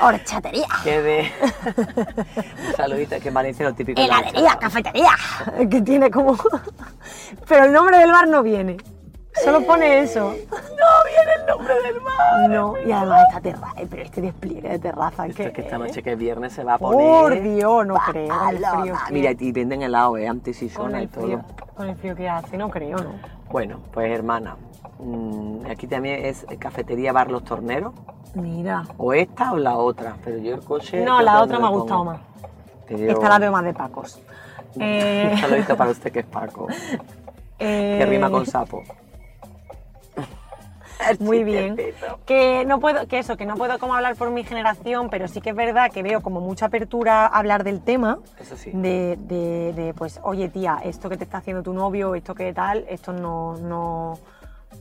horchatería, que de... Un saludito, que en Valencia lo típico. de la heladería, cafetería, que tiene como... Pero el nombre del bar no viene, solo pone eso. No viene el nombre del bar. No, y además esta terraza, pero este despliegue de terraza Esto que... es que esta noche que es viernes se va a Por poner... Dios, no creo, frío que- Mira, y venden helado, ¿eh? Antisisona y el todo. frío, con el frío que hace, no creo, ¿no? Bueno, pues hermana, mm, aquí también es cafetería Bar Los Torneros, Mira. o esta o la otra, pero yo el coche... No, la otra me ha gustado más. Pero- Esta la veo más de Pacos. Eh, saludito para usted que es Paco, eh, que rima con sapo. Muy bien. Que no puedo, que eso, que no puedo como hablar por mi generación, pero sí que es verdad que veo como mucha apertura a hablar del tema. Eso sí. De, de- de, pues, oye tía, esto que te está haciendo tu novio, esto que tal, esto no, no,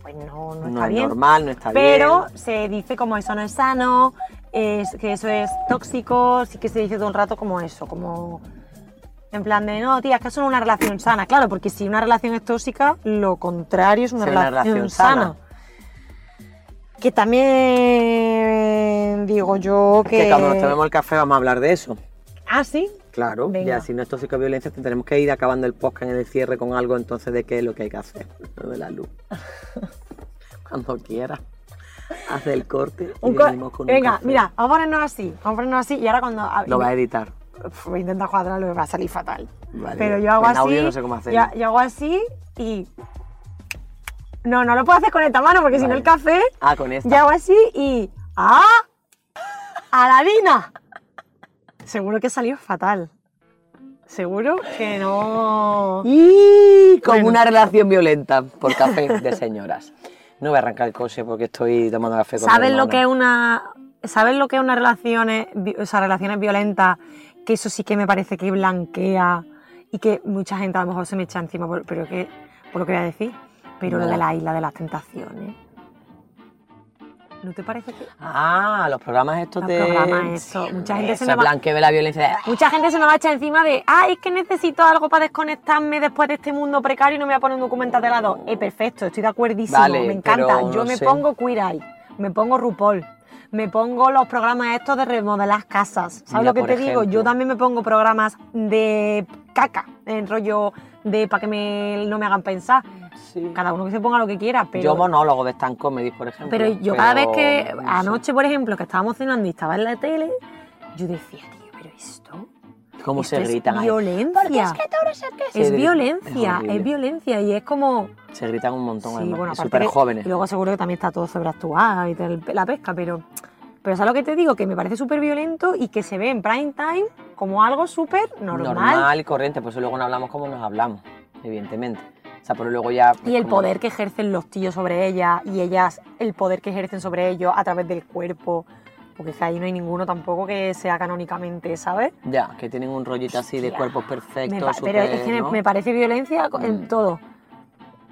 pues no, no No está es bien. normal, no está Pero bien. se dice como eso no es sano, es, que eso es tóxico, sí que se dice todo el rato como eso, como en plan de no, tía, es que eso no es una relación sana. Claro, porque si una relación es tóxica, lo contrario es una, Sí, una relación, relación sana. sana. Que también digo yo que. Que cuando nos tomemos el café vamos a hablar de eso. Ah, sí. Claro, Venga. ya si no es tóxico violencia, tendremos que ir acabando el podcast en el cierre con algo entonces de qué es lo que hay que hacer. Lo de la luz. Cuando quiera. Haz el corte y Un co- venimos con un Venga, café. mira, vamos a ponernos así. Vamos a ponernos así y ahora cuando. Lo va a editar. Uf, voy a intentar cuadrarlo, me va a salir fatal. Vale. Pero yo hago En así. audio no sé cómo hacerlo. yo, yo hago así y. No, no lo puedo hacer con esta mano porque si no Vale. el café. Ah, con esta. Yo hago así y. ¡Ah! ¡Aladina! Seguro que salió fatal. Seguro que no. Y como Bueno. una relación violenta por café de señoras. No voy a arrancar el coche porque estoy tomando café con ¿Sabes lo que es una. ¿Sabes lo que es una relación, o sea, relaciones violentas? Que eso sí que me parece que blanquea y que mucha gente a lo mejor se me echa encima por, pero que, por lo que voy a decir. Pero lo Nada. de la isla de las tentaciones. ¿No te parece que.? Ah, los programas estos Los de... programas estos. Mucha gente se me va- de la violencia. Mucha gente se me va a echar encima de, ah, es que necesito algo para desconectarme después de este mundo precario y no me voy a poner un documental de lado. Eh, perfecto, estoy de acuerdísimo, Vale, me encanta. Yo no me sé. pongo Queer Eye, me pongo RuPaul, me pongo los programas estos de remodelar casas. ¿Sabes Mira, lo que te digo? Yo también me pongo programas de caca, en rollo de para que me, no me hagan pensar. Sí. Cada uno que se ponga lo que quiera, pero... Yo monólogo de stand comedy, por ejemplo. Pero yo cada vez que, no sé. anoche por ejemplo, que estábamos cenando y estaba en la tele, yo decía, tío, pero esto... ¿Cómo esto se es gritan ahí? violencia. Es violencia, es es violencia y es como... Se gritan un montón, Sí, además, bueno, súper jóvenes. Y luego seguro que también está todo sobreactuado y la pesca, pero... Pero ¿sabes lo que te digo? Que me parece súper violento y que se ve en prime time como algo súper normal. Normal y corriente, por eso luego no hablamos como nos hablamos, evidentemente. O sea, pero luego ya... pues, Y el como- poder que ejercen los tíos sobre ellas y ellas el poder que ejercen sobre ellos a través del cuerpo. Porque es que ahí no hay ninguno tampoco que sea canónicamente, ¿sabes? Ya, que tienen un rollito así de cuerpos perfectos, pero es que me- ¿no? me parece violencia co- en Mm. todo.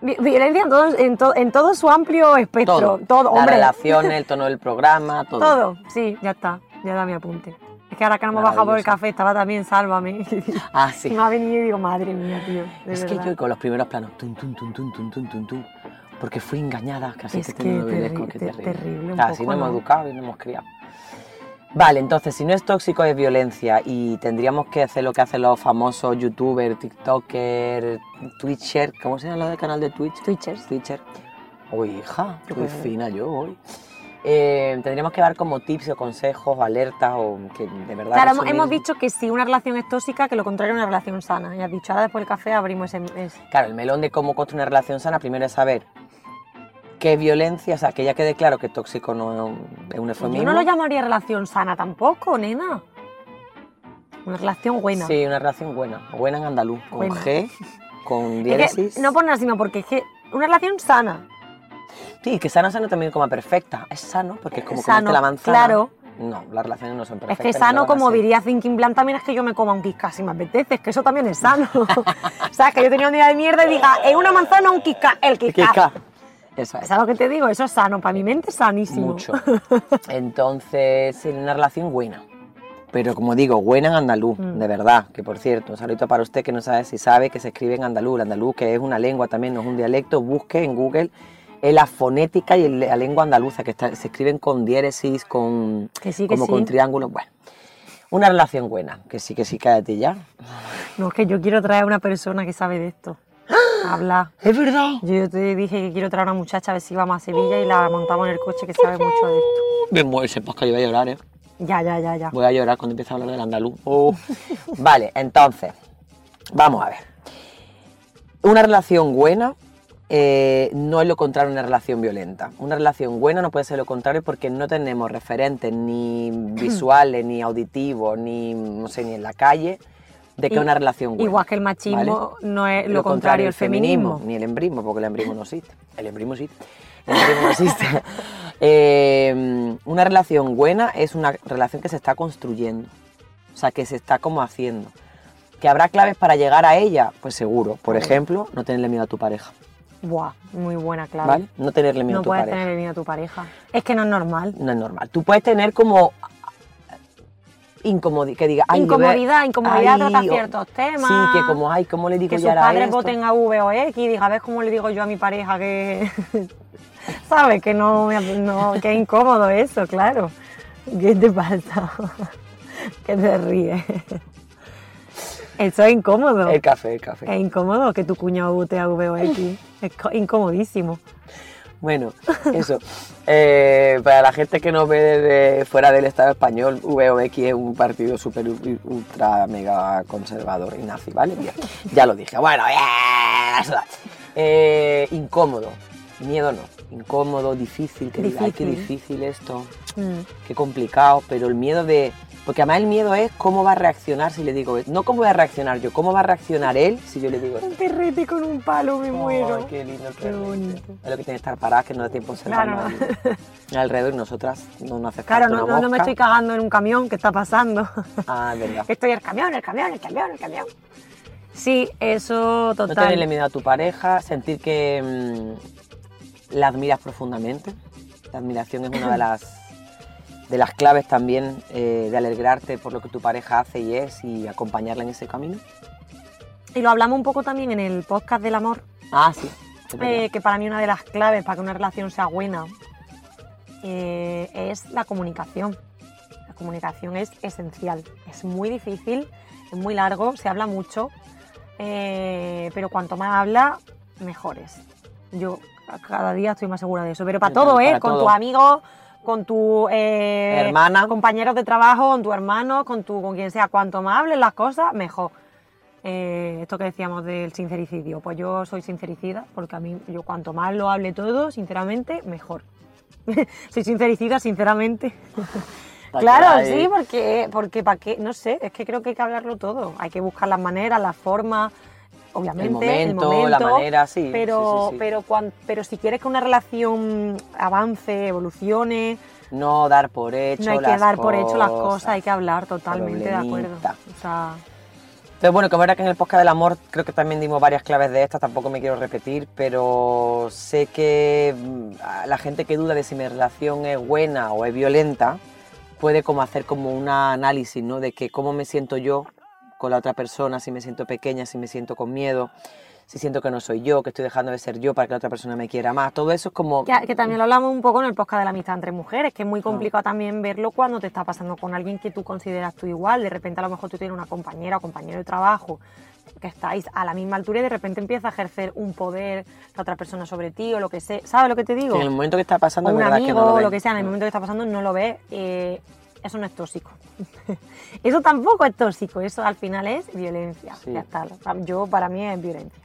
Vi- Violencia en todo, en, to- en todo su amplio espectro. todo. Todo, relaciones, el tono del programa, todo. Todo, sí, ya está. Ya da mi apunte. Es que ahora que no hemos bajado por el café, estaba también Sálvame. Ah, sí. Y me ha venido y digo, madre mía, tío. Es que verdad. yo con los primeros planos, tum, tum, tum, tum, tum, tum, tum, tum, porque fui engañada, casi Es que, que te obedezco, te- terrible. terrible un así poco, no hemos educado y no hemos criado. Vale, entonces, si no es tóxico, es violencia y tendríamos que hacer lo que hacen los famosos youtubers, tiktokers, twitcher, ¿cómo se llama la del canal de Twitch? Twitchers. Twitcher. Uy, hija, qué fina yo hoy. Eh, tendríamos que dar como tips o consejos o alertas o que de verdad... Claro, hemos- resumir- hemos dicho que si una relación es tóxica, que lo contrario es una relación sana. Y has dicho, ahora después del café abrimos ese... ese. Claro, el melón de cómo construir una relación sana, primero es saber qué violencia, o sea, que ya quede claro que tóxico no es un, un Yo eufemismo. no lo llamaría relación sana tampoco, nena. Una relación buena. Sí, una relación buena, buena en andaluz, con Buena. G, con Es que diéresis. no por nada, sino porque es que una relación sana. Sí, que sana, sano también como perfecta. Es sano, porque es como Sano, comerte la manzana. claro. No, las relaciones no son Es perfectas. que ni sano, como diría Thinking Plan, también es que yo me coma un Kit si me apetece, es que eso también es sano. o sea, que yo tenía un día de mierda y diga, ¿es una manzana o un Kit El Kit ¿Qué ca- Eso es. ¿Sabes lo que te digo? Eso es sano, para mi mente es sanísimo. Mucho. Entonces, en una relación buena. Pero como digo, buena en andaluz, Mm. de verdad. Que por cierto, un saludo para usted que no sabe si sabe que se escribe en andaluz. El andaluz, que es una lengua también, no es un dialecto, busque en Google la fonética y la lengua andaluza, que está- se escriben con diéresis, con, Que sí, que como sí. con triángulos. Bueno, una relación buena, que sí, que sí, cállate ya. No, es que yo quiero traer a una persona que sabe de esto. Habla. Es verdad. Yo te dije que quiero traer a una muchacha a ver si vamos a Sevilla y la montamos en el coche que sabe mucho de esto. Me muero, sepas que yo voy a llorar, ¿eh? Ya, ya, ya, ya. Voy a llorar cuando empiece a hablar del andaluz. Oh. vale, entonces, vamos a ver. Una relación buena eh, no es lo contrario a una relación violenta. Una relación buena no puede ser lo contrario porque no tenemos referentes ni visuales, ni auditivos, ni, no sé, ni en la calle de que una relación buena. Igual que el machismo ¿vale? no es lo, contrario al feminismo. Ni el embrismo, porque el embrismo no existe. El embrismo existe. el tiempo no existe. Eh, una relación buena es una relación que se está construyendo, o sea, que se está como haciendo. ¿Que habrá claves para llegar a ella? Pues seguro. Por ejemplo, no tenerle miedo a tu pareja, Buah, muy buena clave. ¿vale? No tenerle miedo No a tu puedes pareja. tener miedo a tu pareja. Es que no es normal. No es normal. Tú puedes tener como incomodidad, que diga, ay, yo incomodidad, incomodidad o- ciertos temas. Sí, que como, ay, ¿cómo le digo que sus ya a padres esto? voten a V o X y diga, ¿ves cómo le digo yo a mi pareja que... ¿Sabes? Que no, no, que es incómodo eso, claro. ¿Qué te pasa? que te ríes. Eso es incómodo. El café, el café. Es incómodo que tu cuñado vote a V o X. Es co- incomodísimo. Bueno, eso. Eh, para la gente que nos ve desde fuera del Estado español, VOX es un partido súper ultra mega conservador y nazi, ¿vale? Bien, ya lo dije. Bueno, da. Eh, incómodo. Miedo no. Incómodo, difícil, que diga, ay, qué Difícil. difícil esto, Mm. qué complicado, pero el miedo de... Porque además el miedo es cómo va a reaccionar si le digo... No cómo voy a reaccionar yo, cómo va a reaccionar él si yo le digo... Un perrete con un palo, me muero. Ay, qué lindo el Qué bonito. Es lo que tiene que estar parada, que no da tiempo a Claro. alrededor y nosotras no nos hace Claro, falta no, no, no me estoy cagando en un camión que está pasando. Ah, es verdad. Estoy el camión, el camión, el camión, el camión. Sí, eso No total. tenerle miedo a tu pareja, sentir que mm, la admiras profundamente. La admiración es una de las de las claves también eh, de alegrarte por lo que tu pareja hace y es y acompañarla en ese camino. Y lo hablamos un poco también en el podcast del amor, Ah, sí. eh, que para mí una de las claves para que una relación sea buena eh, es la comunicación. La comunicación es esencial. Es muy difícil, es muy largo, se habla mucho, pero cuanto más habla, mejor es. Yo cada día estoy más segura de eso. Pero para Yo todo, ¿eh? para Con todo. tus amigos, con tu eh, Hermana. compañeros de trabajo, con tu hermano, con tu, con quien sea. Cuanto más hables las cosas, mejor. Eh, esto que decíamos del sincericidio, pues yo soy sincericida, porque a mí, yo cuanto más lo hable todo, sinceramente, mejor. soy sincericida, sinceramente. Claro, sí, porque, porque para qué, no sé, es que creo que hay que hablarlo todo. Hay que buscar las maneras, las formas, obviamente, El momento, la manera, sí, Pero, sí, pero, pero si quieres que una relación avance, evolucione, No dar por hecho no hay que dar por hecho las cosas, hay que hablar totalmente de acuerdo. O sea, Entonces, bueno, como era que en el podcast del amor creo que también dimos varias claves de estas, tampoco me quiero repetir, pero sé que mm, la gente que duda de si mi relación es buena o es violenta puede como hacer como un análisis, ¿no? De que cómo me siento yo con la otra persona, si me siento pequeña, si me siento con miedo, si siento que no soy yo, que estoy dejando de ser yo para que la otra persona me quiera más. Todo eso es como... que, que también lo hablamos un poco en el podcast de la amistad entre mujeres, que es muy complicado también verlo cuando te está pasando con alguien que tú consideras tú igual. De repente a lo mejor tú tienes una compañera o compañero de trabajo que estáis a la misma altura y de repente empieza a ejercer un poder la otra persona sobre ti o lo que sea. ¿Sabes lo que te digo? que en el momento que está pasando o un amigo, que no lo, o ves. lo que sea, en el momento que está pasando no lo ves, eh, eso no es tóxico. eso tampoco es tóxico, eso al final es violencia. Sí. Ya está. Yo, para mí es violencia,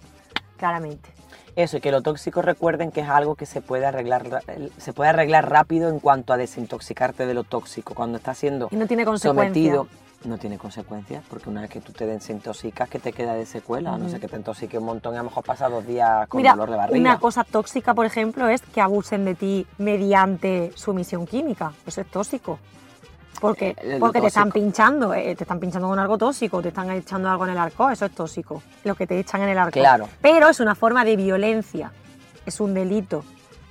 claramente. Eso, y que lo tóxico recuerden que es algo que se puede arreglar se puede arreglar rápido en cuanto a desintoxicarte de lo tóxico. Cuando estás siendo Y no tiene consecuencias. sometido, no tiene consecuencias, porque una vez que tú te desintoxicas, que te queda de secuela? No sé que te intoxique un montón y a lo mejor pasas dos días con Mira, dolor de barriga. una cosa tóxica, por ejemplo, es que abusen de ti mediante sumisión química. Eso es tóxico. Porque, Eh, porque te están pinchando, eh, te están pinchando con algo tóxico, te están echando algo en el arco, eso es tóxico. Lo que te echan en el arco. Claro. Pero es una forma de violencia, es un delito,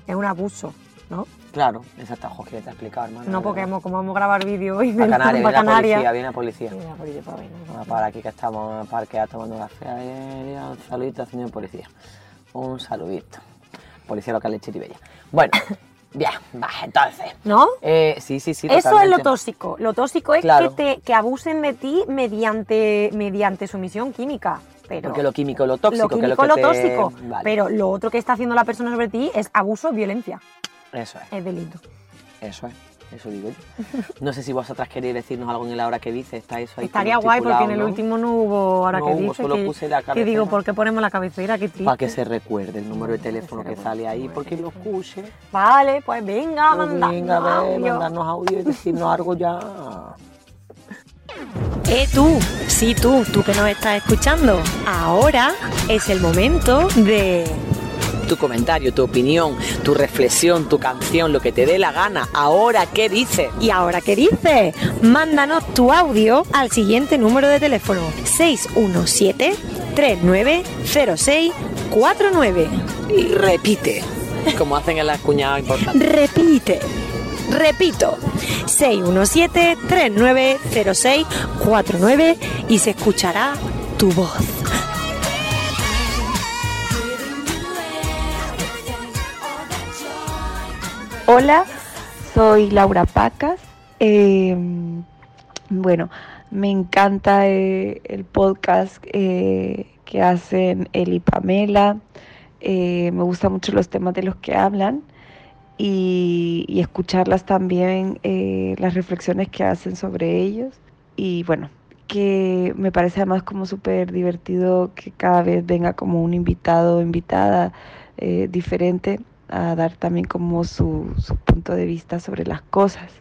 es un abuso, ¿no? Claro, exacto, ojo, que te he explicado, hermano. No porque hemos, como vamos a grabar vídeo hoy Para del- Canarias, viene la policía, viene la policía. Sí, la policía, pues, venga, Vamos para aquí que estamos en el parque tomando café. Un saludito, señor policía. Un saludito. Policía local de Chiribella. Bueno, bien, va, entonces. ¿No? Eh, sí, sí, sí. Eso es lo tóxico. Lo tóxico es Claro. que, te, que abusen de ti mediante, mediante sumisión química. Pero Porque lo químico lo tóxico, lo que químico lo es que lo te- tóxico. Vale, Pero lo otro que está haciendo la persona sobre ti es abuso, violencia. Eso es, Es delito. eso es. Eso digo yo. No sé si vosotras queréis decirnos algo en el hora que dice. Está eso ahí Estaría guay porque en el último no hubo, ahora No que hubo, dice, solo que, puse la que digo. ¿por qué ponemos la cabecera? Qué triste. Para que se recuerde el número de teléfono que sale ahí, porque lo escuche. Vale, pues venga, Pues manda. venga, a ver, mandarnos audio y decirnos algo ya. Eh, tú, sí, tú, tú que nos estás escuchando. Ahora es el momento de tu comentario, tu opinión, tu reflexión, tu canción, lo que te dé la gana. Ahora, ¿qué dices? ¿Y ahora qué dices? Mándanos tu audio al siguiente número de teléfono 617-390649. Y repite, como hacen en las cuñadas importantes. Repite. Repito, 617-390649 y se escuchará tu voz. Hola, soy Laura Pacas. Eh, bueno, me encanta eh, el podcast eh, que hacen él y Pamela. Eh, me gustan mucho los temas de los que hablan y, y escucharlas también, las reflexiones que hacen sobre ellos. Y bueno, que me parece además como súper divertido que cada vez venga como un invitado o invitada diferente a dar también como su, su punto de vista sobre las cosas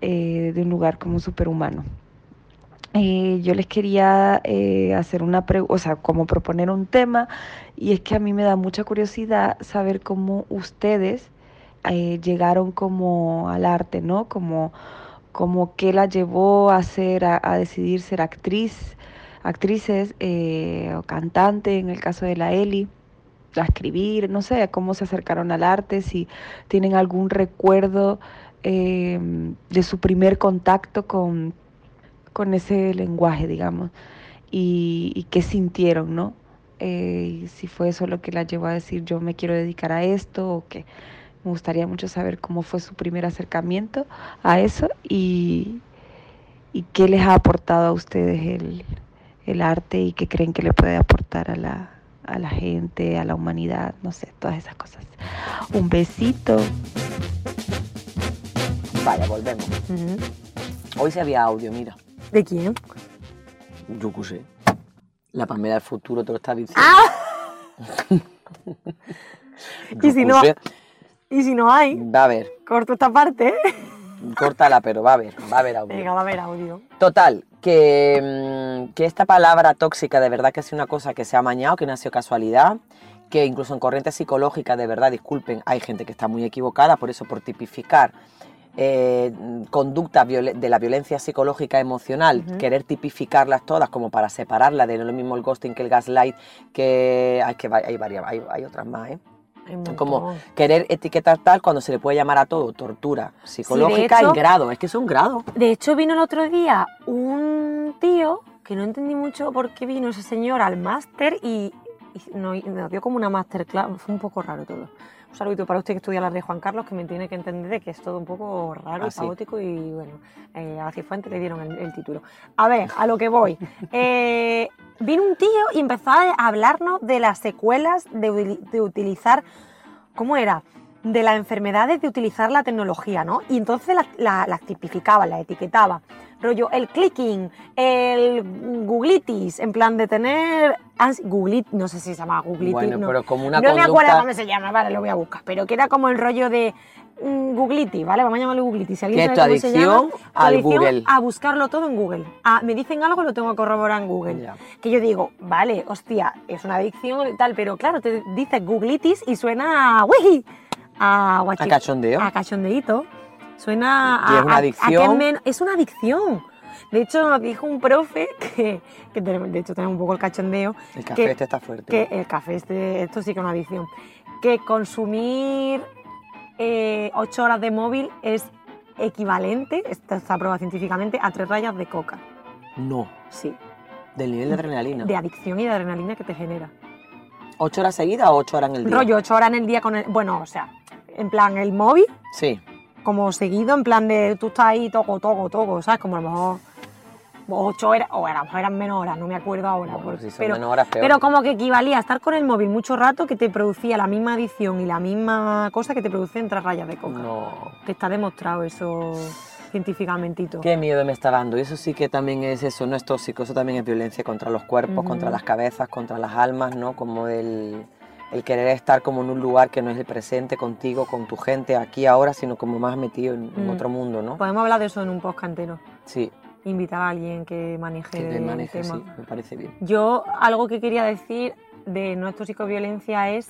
eh, de un lugar como súper humano. Eh, yo les quería eh, hacer una pregunta, o sea, como proponer un tema, y es que a mí me da mucha curiosidad saber cómo ustedes eh, llegaron como al arte, ¿no? Como, como qué la llevó a ser, a, decidir ser actriz, actrices o cantante, en el caso de la Eli, a escribir, no sé, cómo se acercaron al arte, si tienen algún recuerdo eh, de su primer contacto con, con ese lenguaje, digamos, y, qué sintieron, ¿no? Eh, si fue eso lo que la llevó a decir yo me quiero dedicar a esto o qué. Me gustaría mucho saber cómo fue su primer acercamiento a eso y, y qué les ha aportado a ustedes el, el arte y qué creen que le puede aportar a la, a la gente, a la humanidad, no sé, todas esas cosas. Un besito. Vaya, volvemos. Hoy sí había audio, mira. ¿De quién? Yo qué sé. La Pamela del futuro te lo está diciendo. Yo Y si no- sé. Y si no hay, Va a haber. corto esta parte. Córtala, pero va a haber. Va a haber audio. Venga, va a haber audio. Total, que, mm, que esta palabra tóxica de verdad que ha sido una cosa que se ha amañado, que no ha sido casualidad, que incluso en corrientes psicológicas, de verdad, disculpen, hay gente que está muy equivocada, por eso por tipificar eh, conductas de la violencia psicológica emocional, querer tipificarlas todas como para separarlas de lo mismo el ghosting que el gaslight, que hay, que hay, varias, hay, hay otras más, ¿eh? Un Como querer etiquetar tal cuando se le puede llamar a todo tortura psicológica hecho- en grado, es que son grados. De hecho, vino el otro día un tío que no entendí mucho por qué vino ese señor al máster y, y no- y nos dio como una masterclass. Fue un poco raro todo. Un saludito para usted que estudia las de Juan Carlos, que me tiene que entender de que es todo un poco raro, Ah, sí. caótico y bueno, eh, a Cifuentes le dieron el, el título. A ver, a lo que voy. Eh, vino un tío y empezó a hablarnos de las secuelas de utilizar, ¿cómo era? De las enfermedades de utilizar la tecnología, ¿no? Y entonces las la, las tipificaba, las etiquetaba. Rollo, el clicking, el googlitis, en plan de tener... Googlit, no sé si se llama googlitis. Bueno, no. pero como una no me acuerdo cómo se llama, vale, lo voy a buscar. Pero que era como el rollo de mm, googlitis, ¿vale? Vamos a llamarlo googlitis. Si alguien ¿Qué es sabe tu cómo se llama, adicción al adicción Google? A buscarlo todo en Google. Ah, me dicen algo, lo tengo que corroborar en Google. Ya. Que yo digo, vale, hostia, es una adicción y tal, pero claro, te dices googlitis y suena a a, guachi- A cachondeo. A cachondeíto. Suena Y a, es una a adicción. es, una adicción. De hecho, nos dijo un profe que, que tenemos, de hecho tenemos un poco el cachondeo, El café que- este está fuerte. que el café, este, esto sí que es una adicción, que consumir eh, ocho horas de móvil es equivalente, esto está probado científicamente, a tres rayas de coca. No, Sí, del nivel de adrenalina. de adicción y de adrenalina que te genera. ¿Ocho horas seguidas o ocho horas en el día? Rollo, ocho horas en el día con el... Bueno, o sea, en plan el móvil, Sí. como seguido, en plan de tú estás ahí toco, toco, toco, ¿sabes? Como a lo mejor ocho horas, o a lo mejor eran menos horas, no me acuerdo ahora. Bueno, porque- si son pero, menos horas, peor. pero como que equivalía a estar con el móvil mucho rato que te producía la misma adicción y la misma cosa que te produce en tres rayas de coca. No. Que está demostrado eso científicamente. Qué miedo me está dando. Y eso sí que también es eso, no es tóxico, eso también es violencia contra los cuerpos, contra las cabezas, contra las almas, ¿no? Como el, el querer estar como en un lugar que no es el presente contigo, con tu gente, aquí ahora, sino como más metido en, en Mm. otro mundo, ¿no? Podemos hablar de eso en un podcast entero. Sí, Invitar a alguien que maneje que te el maneje, tema. sí, me parece bien. Yo algo que quería decir de nuestro psicoviolencia es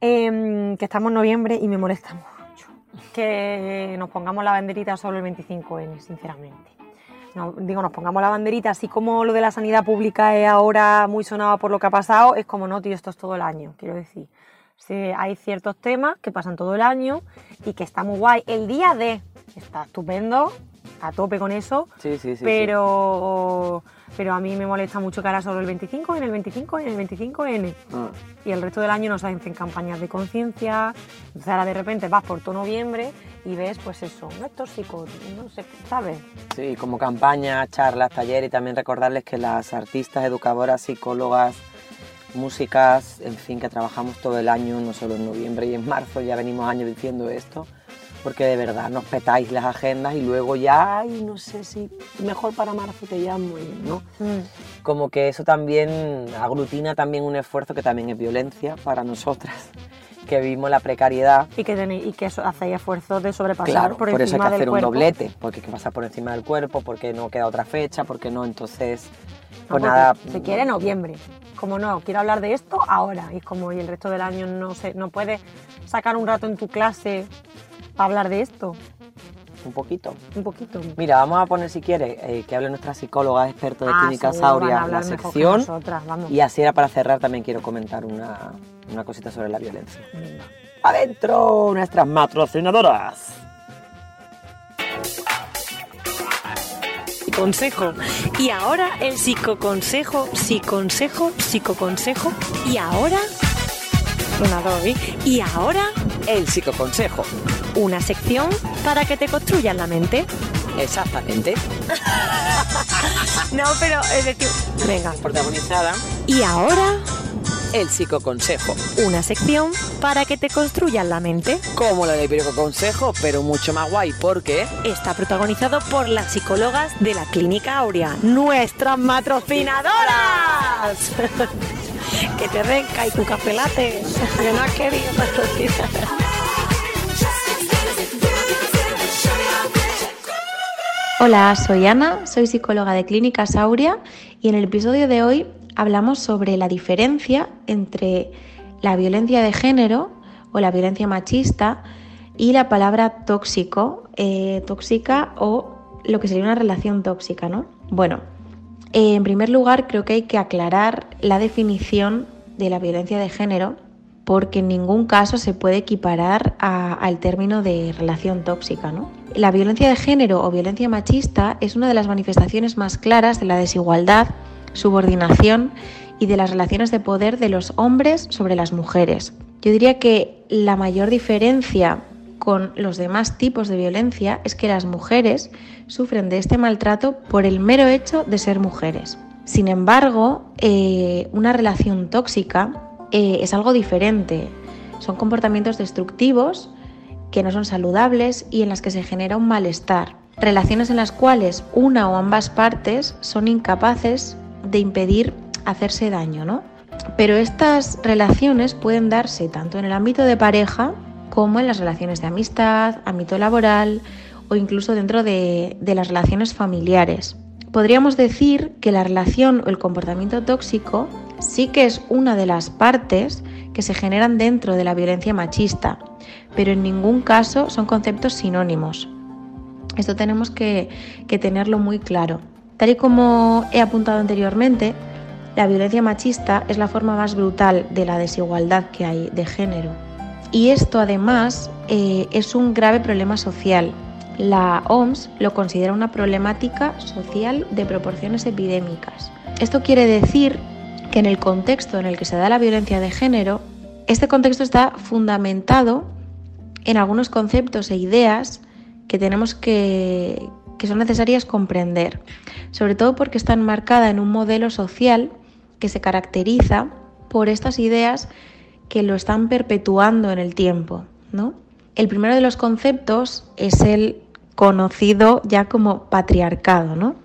Em, que estamos en noviembre y me molesta mucho que nos pongamos la banderita solo el 25N, sinceramente. No, digo, nos pongamos la banderita, así como lo de la sanidad pública es ahora muy sonado por lo que ha pasado, es como no, tío, esto es todo el año, quiero decir. Sí, hay ciertos temas que pasan todo el año y que está muy guay. El día de está estupendo, a tope con eso, Sí, sí, sí. sí. Pero, a mí me molesta mucho que ahora solo el 25 en el 25 en el 25N Ah, y el resto del año no se hacen campañas de conciencia. Entonces ahora de repente vas por todo noviembre y ves, pues eso, no es tóxico, no sé, ¿sabes? Sí, como campaña, charlas, talleres y también recordarles que las artistas, educadoras, psicólogas, músicas, en fin, que trabajamos todo el año, no solo en noviembre y en marzo, ya venimos años diciendo esto, porque de verdad nos petáis las agendas y luego ya, ay, no sé si mejor para marzo te llamo, ¿no? Como que eso también aglutina también un esfuerzo que también es violencia para nosotras, que vivimos la precariedad Y que, tenéis, y que eso, hacéis esfuerzos de sobrepasar Claro, por, por, eso hay que hacer un cuerpo. doblete, porque hay que pasar por encima del cuerpo, porque no queda otra fecha, porque no, entonces, No, pues nada. Se quiere noviembre. Como no, quiero hablar de esto ahora. Y como, y el resto del año no sé, no puedes sacar un rato en tu clase para hablar de esto. Un poquito. Un poquito. Mira, vamos a poner, si quieres, eh, que hable nuestra psicóloga experta de Ah, Clínica Sauria en la sección. nosotras, vamos. Y así era para cerrar, también quiero comentar una, una cosita sobre la violencia. Venga. ¡Adentro! Nuestras patrocinadoras. Consejo. Y ahora el psicoconsejo, psiconsejo, psicoconsejo. Y ahora. Una doble. Y ahora El psicoconsejo. Una sección para que te construyan la mente. Exactamente. No, pero es decir. Venga. Protagonizada, Y ahora el psicoconsejo. una sección para que te construyan la mente. Como la del consejo, pero mucho más guay, porque Está protagonizado por las psicólogas de la Clínica Aurea, nuestras patrocinadoras. que te renca y tu café latte, que no has querido patrocinar. Hola, soy Ana, soy psicóloga de Clínica Sauria y en el episodio de hoy hablamos sobre la diferencia entre la violencia de género o la violencia machista y la palabra tóxico, eh, tóxica o lo que sería una relación tóxica, ¿no? Bueno, eh, en primer lugar creo que hay que aclarar la definición de la violencia de género porque en ningún caso se puede equiparar al término de relación tóxica. ¿no? La violencia de género o violencia machista es una de las manifestaciones más claras de la desigualdad, subordinación y de las relaciones de poder de los hombres sobre las mujeres. Yo diría que la mayor diferencia con los demás tipos de violencia es que las mujeres sufren de este maltrato por el mero hecho de ser mujeres. Sin embargo, eh, una relación tóxica eh, es algo diferente. Son comportamientos destructivos que no son saludables y en las que se genera un malestar. Relaciones en las cuales una o ambas partes son incapaces de impedir hacerse daño, ¿no? Pero estas relaciones pueden darse tanto en el ámbito de pareja como en las relaciones de amistad, ámbito laboral o incluso dentro de, de las relaciones familiares. Podríamos decir que la relación o el comportamiento tóxico sí que es una de las partes que se generan dentro de la violencia machista, pero en ningún caso son conceptos sinónimos. Esto tenemos que, tenerlo muy claro. Tal y como he apuntado anteriormente, la violencia machista es la forma más brutal de la desigualdad que hay de género. Y esto además eh, es un grave problema social. La OMS lo considera una problemática social de proporciones epidémicas. Esto quiere decir que en el contexto en el que se da la violencia de género, este contexto está fundamentado en algunos conceptos e ideas que tenemos que, que son necesarias comprender, sobre todo porque está enmarcada en un modelo social que se caracteriza por estas ideas que lo están perpetuando en el tiempo. ¿no? El primero de los conceptos es el conocido ya como patriarcado. ¿no?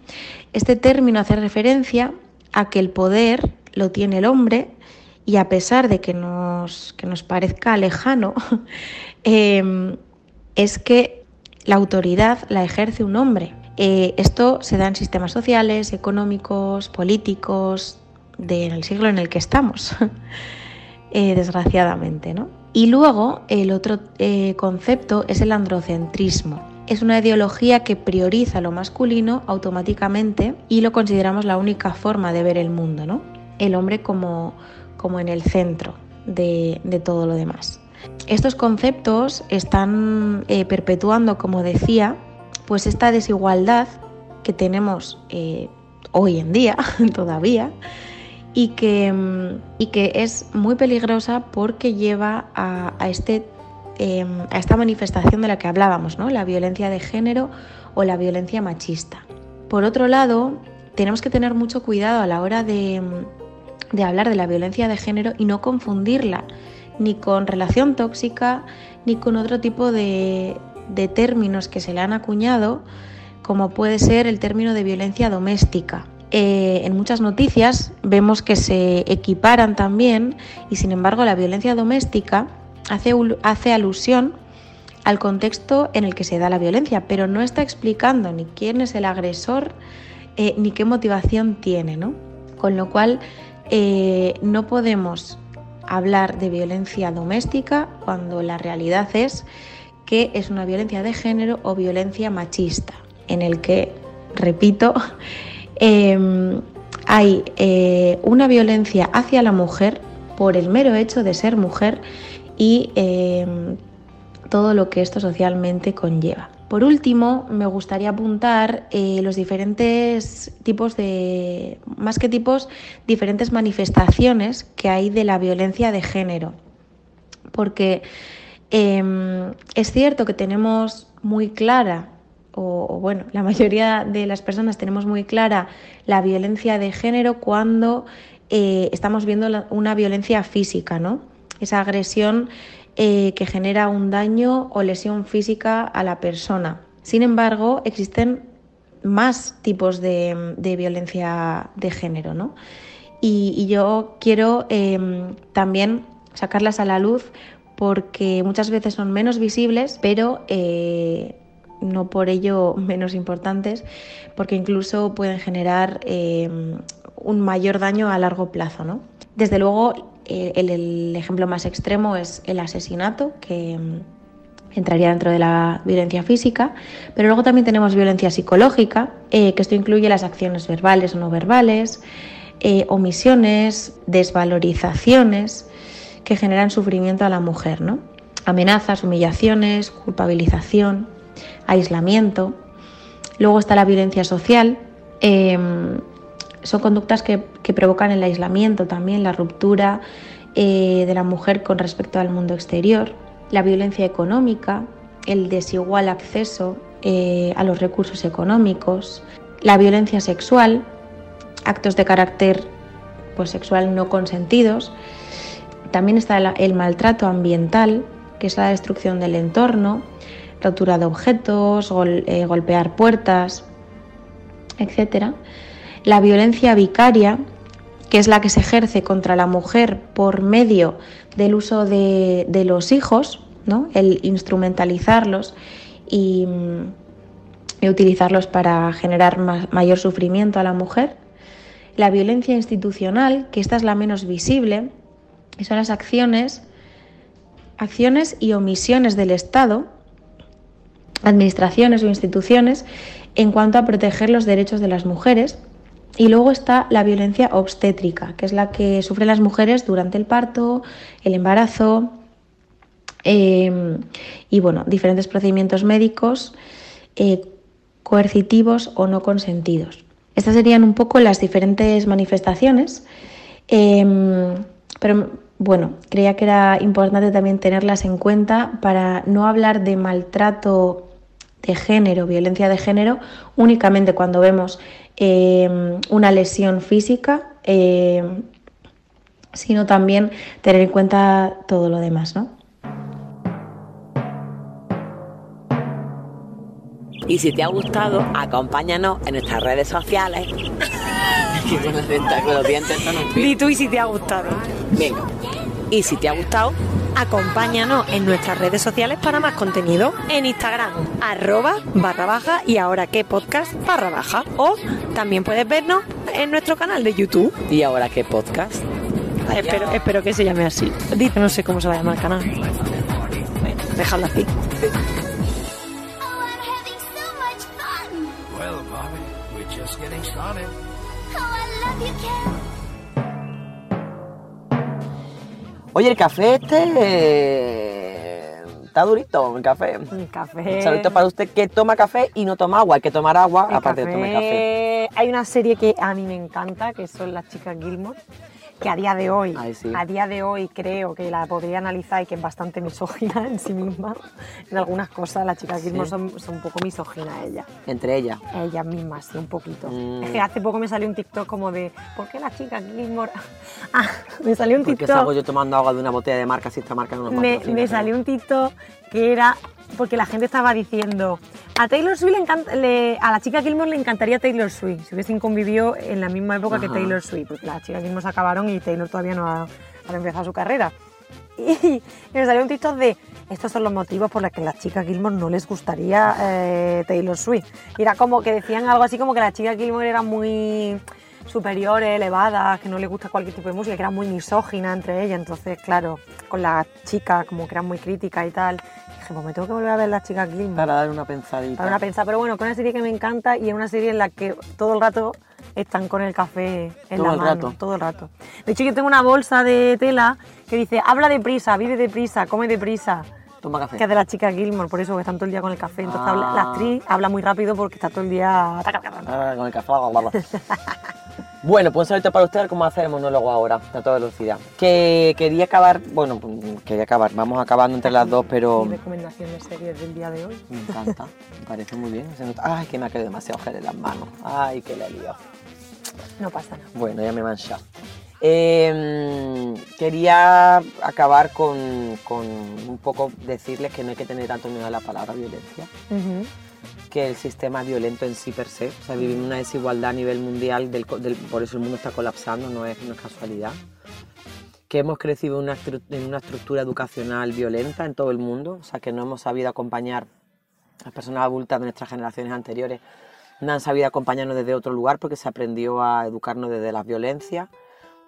Este término hace referencia a que el poder lo tiene el hombre y a pesar de que nos, que nos parezca lejano, eh, es que la autoridad la ejerce un hombre. Eh, esto se da en sistemas sociales, económicos, políticos, del siglo en el que estamos, eh, desgraciadamente. ¿no? Y luego el otro eh, concepto es el androcentrismo. Es una ideología que prioriza lo masculino automáticamente y lo consideramos la única forma de ver el mundo, ¿no? El hombre como, como en el centro de, de todo lo demás. Estos conceptos están eh, perpetuando, como decía, pues esta desigualdad que tenemos eh, hoy en día todavía y que, mm, y que es muy peligrosa porque lleva a, este, eh, a esta manifestación de la que hablábamos, ¿no? la violencia de género o la violencia machista. Por otro lado, tenemos que tener mucho cuidado a la hora de, de hablar de la violencia de género y no confundirla ni con relación tóxica ni con otro tipo de, de términos que se le han acuñado, como puede ser el término de violencia doméstica. Eh, en muchas noticias vemos que se equiparan también y sin embargo la violencia doméstica hace, hace alusión al contexto en el que se da la violencia, pero no está explicando ni quién es el agresor eh, ni qué motivación tiene, ¿no? Con lo cual eh, no podemos hablar de violencia doméstica cuando la realidad es que es una violencia de género o violencia machista, en el que, repito, eh, hay eh, una violencia hacia la mujer por el mero hecho de ser mujer y eh, todo lo que esto socialmente conlleva. Por último, me gustaría apuntar eh, los diferentes tipos de, más que tipos, diferentes manifestaciones que hay de la violencia de género. Porque eh, es cierto que tenemos muy clara, o, bueno, la mayoría de las personas tenemos muy clara la violencia de género cuando eh, estamos viendo una violencia física, ¿no? Esa agresión eh, que genera un daño o lesión física a la persona. Sin embargo, existen más tipos de, violencia de género, ¿no? Y, yo quiero eh, también sacarlas a la luz porque muchas veces son menos visibles, pero eh, no por ello menos importantes, porque incluso pueden generar eh, un mayor daño a largo plazo. ¿no? Desde luego, el, el, ejemplo más extremo es el asesinato, que mm, entraría dentro de la violencia física, pero luego también tenemos violencia psicológica, eh, que esto incluye las acciones verbales o no verbales, eh, omisiones, desvalorizaciones que generan sufrimiento a la mujer, ¿no? Amenazas, humillaciones, culpabilización, aislamiento. Luego está la violencia social. Eh, son conductas que, que, provocan el aislamiento también, la ruptura eh, de la mujer con respecto al mundo exterior. La violencia económica, el desigual acceso eh, a los recursos económicos. La violencia sexual, actos de carácter pues, sexual no consentidos. También está el, maltrato ambiental, que es la destrucción del entorno, rotura de objetos, eh, golpear puertas, etc. La violencia vicaria, que es la que se ejerce contra la mujer por medio del uso de, de los hijos, ¿no? el instrumentalizarlos y, y utilizarlos para generar mayor sufrimiento a la mujer. La violencia institucional, que esta es la menos visible, y son las acciones, acciones y omisiones del Estado administraciones o instituciones en cuanto a proteger los derechos de las mujeres. Y luego está la violencia obstétrica, que es la que sufren las mujeres durante el parto, el embarazo eh, y bueno, diferentes procedimientos médicos eh, coercitivos o no consentidos. Estas serían un poco las diferentes manifestaciones, eh, pero bueno, creía que era importante también tenerlas en cuenta para no hablar de maltrato de género, violencia de género, únicamente cuando vemos eh, una lesión física, eh, sino también tener en cuenta todo lo demás, ¿no? Y si te ha gustado, acompáñanos en nuestras redes sociales. con los dientes Di tú y si te ha gustado. Venga. Y si te ha gustado, acompáñanos en nuestras redes sociales para más contenido. En Instagram, arroba barra baja y ahora qué podcast barra baja. O también puedes vernos en nuestro canal de YouTube. ¿Y ahora qué podcast? Espero, espero que se llame así. Dice, no sé cómo se va a llamar el canal. Bueno, déjalo así. Oye, el café este eh, está durito, el café. El café. Un saludito para usted que toma café y no toma agua. Hay que tomar agua, El aparte de tomar café. Hay una serie que a mí me encanta, que son las chicas Gilmore, que a día de hoy, Ay, sí. a día de hoy creo que la podría analizar y que es bastante misógina en sí misma. En algunas cosas las chicas Gilmore son, son un poco misóginas ellas. Entre ellas. Ellas mismas, sí, un poquito. Mm. Es que hace poco me salió un TikTok como de, ¿por qué las chicas Gilmore? Ah, me salió un ¿Por qué TikTok. salgo yo tomando agua de una botella de marca si esta marca no nos me, me salió un TikTok que era porque la gente estaba diciendo a Taylor Swift le encanta, le- a la chica Gilmore le encantaría Taylor Swift si hubiesen convivido en la misma época que. Taylor Swift porque las chicas Gilmore se acabaron y Taylor todavía no ha, ha empezado su carrera y, me salió un TikTok de estos son los motivos por los que a las chicas Gilmore no les gustaría eh, Taylor Swift y era como que decían algo así como que las chicas Gilmore eran muy superiores, elevadas, que no les gusta cualquier tipo de música, que era muy misógina entre ellas. Entonces, claro, con las chicas, como que eran muy críticas y tal, dije, pues me tengo que volver a ver las chicas Gilmore Para dar una pensadita. para una pensar. Pero bueno, que es una serie que me encanta y es una serie en la que todo el rato están con el café en Todo la el mano. rato. Todo el rato. De hecho, yo tengo una bolsa de tela que dice, habla deprisa, vive deprisa, come deprisa. Toma café. Que es de las chicas Gilmore, por eso que están todo el día con el café. Entonces Ah. habla- la actriz habla muy rápido porque está todo el día... Ah, con el café. Bueno, pues saludito para usted, a ver cómo hacer el monólogo ahora, a toda velocidad. Que quería acabar, bueno, pues, quería acabar, vamos acabando entre las dos, pero Mi recomendación de series del día de hoy. me encanta, me parece muy bien. Ay, que me ha quedado demasiado gel en las manos. Ay, que le he liado. No pasa nada. Bueno, ya me he manchado. Eh, quería acabar con, con un poco decirles que no hay que tener tanto miedo a la palabra violencia, Ujú. Que el sistema es violento en sí per se. O sea, vivimos una desigualdad a nivel mundial, del del- por eso el mundo está colapsando, no es, no es casualidad. Que hemos crecido una, en una estructura educacional violenta en todo el mundo, o sea, que no hemos sabido acompañar a las personas adultas de nuestras generaciones anteriores, no han sabido acompañarnos desde otro lugar porque se aprendió a educarnos desde la violencia,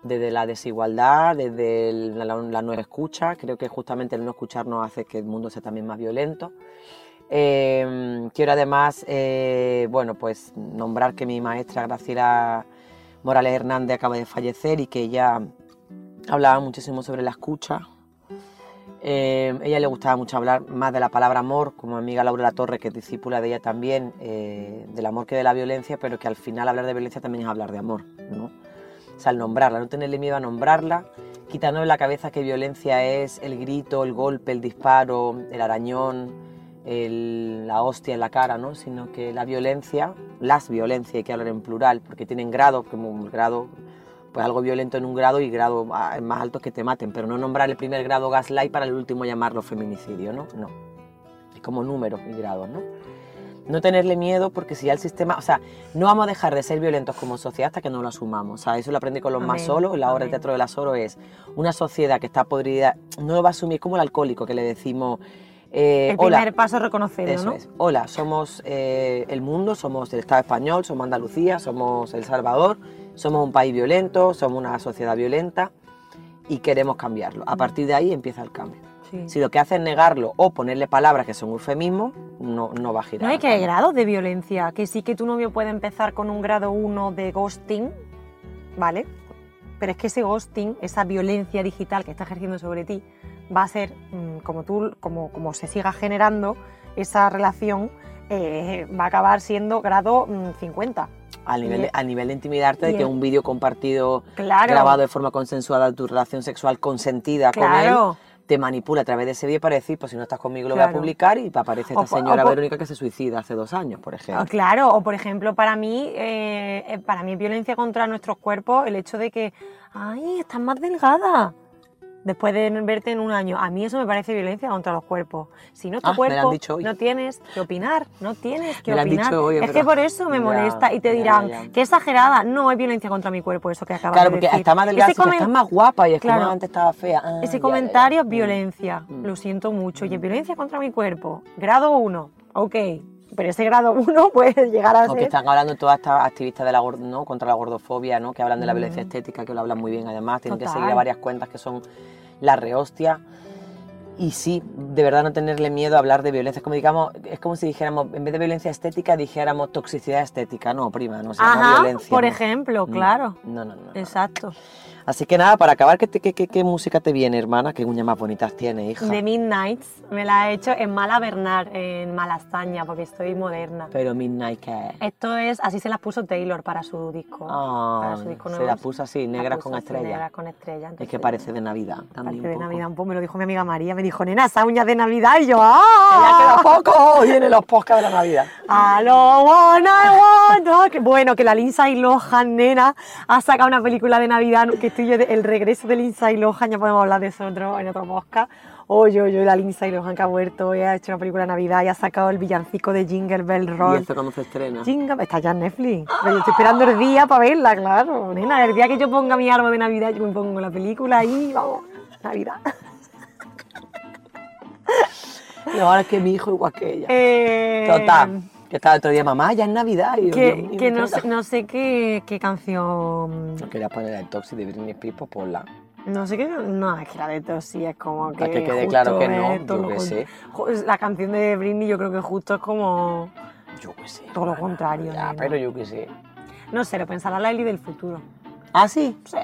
desde la desigualdad, desde el- la, la no escucha. Creo que justamente el no escucharnos hace que el mundo sea también más violento. Eh, quiero además, eh, bueno, pues nombrar que mi maestra Graciela Morales Hernández acaba de fallecer y que ella hablaba muchísimo sobre la escucha. Eh, ella le gustaba mucho hablar más de la palabra amor, como mi amiga Laura La Torre, que es discípula de ella también, eh, del amor que de la violencia, pero que al final hablar de violencia también es hablar de amor, ¿no? O sea, al nombrarla, no tenerle miedo a nombrarla, quitarnos de la cabeza que violencia es el grito, el golpe, el disparo, el arañón, el- la hostia en la cara, ¿no? Sino que la violencia, las violencias, hay que hablar en plural, porque tienen grado, como el grado, pues algo violento en un grado y grado ah, más altos que te maten, pero no nombrar el primer grado gaslight para el último llamarlo feminicidio, ¿no? No. Es como números y grados, ¿no? No tenerle miedo porque si ya el sistema, o sea, no vamos a dejar de ser violentos como sociedad hasta que no lo asumamos. O sea, eso lo aprendí con los más solos, la obra de teatro de la Soro es una sociedad que está podrida, no lo va a asumir como el alcohólico que le decimos, eh, El hola, primer paso es reconocerlo, eso ¿no? es. Hola, somos eh, el mundo, somos el Estado español, somos Andalucía, somos El Salvador, somos un país violento, somos una sociedad violenta y queremos cambiarlo. A partir de ahí empieza el cambio. Sí. Si lo que hace es negarlo o ponerle palabras que son eufemismos, no, no va a girar. No hay que hay grados de violencia, que sí que tu novio puede empezar con un grado 1 de ghosting, ¿vale? Pero es que ese ghosting, esa violencia digital que está ejerciendo sobre ti, va a ser, mm, como tú, como, como se siga generando esa relación, eh, va a acabar siendo grado mm, 50. Al nivel, de, al nivel de intimidarte, de que un vídeo compartido, Claro. grabado de forma consensuada tu relación sexual consentida con él, Claro. Te manipula a través de ese vídeo para decir, pues si no estás conmigo lo voy a publicar y aparece esta O po- o señora Verónica que se suicida hace dos años, por ejemplo. Ah, Claro, o por ejemplo, para mí, eh, eh, para mí violencia contra nuestros cuerpos el hecho de que, ay, estás más delgada. Después de verte en un año, a mí eso me parece violencia contra los cuerpos. Si no tu Ah, cuerpo, no tienes que opinar, no tienes que Me opinar. dicho hoy, es que por eso me Ya, molesta y te ya, dirán, ya. que exagerada, no es violencia contra mi cuerpo eso que acabas Claro, de porque decir. está más delgada, Ese sí, pero comen- estás más guapa y es Claro. como antes estaba fea. Ah, ese ya, ya, comentario ya. es violencia, Mm. lo siento mucho, y es violencia contra mi cuerpo. Grado 1, ok, pero ese grado 1 puede llegar a ser... están hablando todas estas activistas de la, ¿no? contra la gordofobia, ¿no? que hablan de la Mm. violencia estética, que lo hablan muy bien además, tienen que Total. seguir a varias cuentas que son la rehostia. Y sí, de verdad no tenerle miedo a hablar de violencia. Es como, digamos, es como si dijéramos, en vez de violencia estética, dijéramos toxicidad estética. No, prima, no se llama Ajá, violencia. por no. ejemplo, No, claro. No, no, no. no. Exacto. Así que nada, para acabar, ¿qué, te- qué, qué- qué música te viene, hermana? ¿Qué uñas más bonitas tiene, hija? The Midnights me la he hecho en Mala Bernard, en Malastaña, porque estoy moderna. Pero Midnight, ¿qué? Esto es, así se las puso Taylor para su disco. Ah, para su disco se nuevo. las puso así, negras puso con estrellas. Negras con estrellas. Es que parece de Navidad también. Parece de. Navidad un poco, me lo dijo mi amiga María, me dijo, nena, esa uña de Navidad, y yo, Ya ¡ah! queda poco, vienen los podcasts de la Navidad. I don't wanna, wanna. Que bueno, que la Lindsay Lohan, nena, ha sacado una película de Navidad, que yo, el regreso de Lindsay Lohan, ya podemos hablar de eso otro, en otro podcast. Oye, oye, la Lindsay Lohan que ha vuelto y ha hecho una película de Navidad y ha sacado el villancico de Jingle Bell ¿Y Roll. esto cuándo se estrena? Jingle, está ya en Netflix. Pero yo estoy esperando el día para verla, claro. Nena, el día que yo ponga mi árbol de Navidad, yo me pongo la película y vamos, Navidad. Y ahora es que mi hijo igual que ella. Eh, Total. Que estaba el otro día, mamá, ya es Navidad. Y yo, Que, mío, que no, ¿qué sé, no sé qué, qué canción. No quería poner el Toxic de Britney Spears, pues ponla. No sé qué. No, es que la de Tosi es como que. Para que quede claro que no, yo lo con- sé. La canción de Britney yo creo que justo es como. Yo qué sé. Todo lo contrario, Ya, nena. pero yo qué sé. No sé, lo pensará la Eli del futuro. ¿Ah, sí? Sí.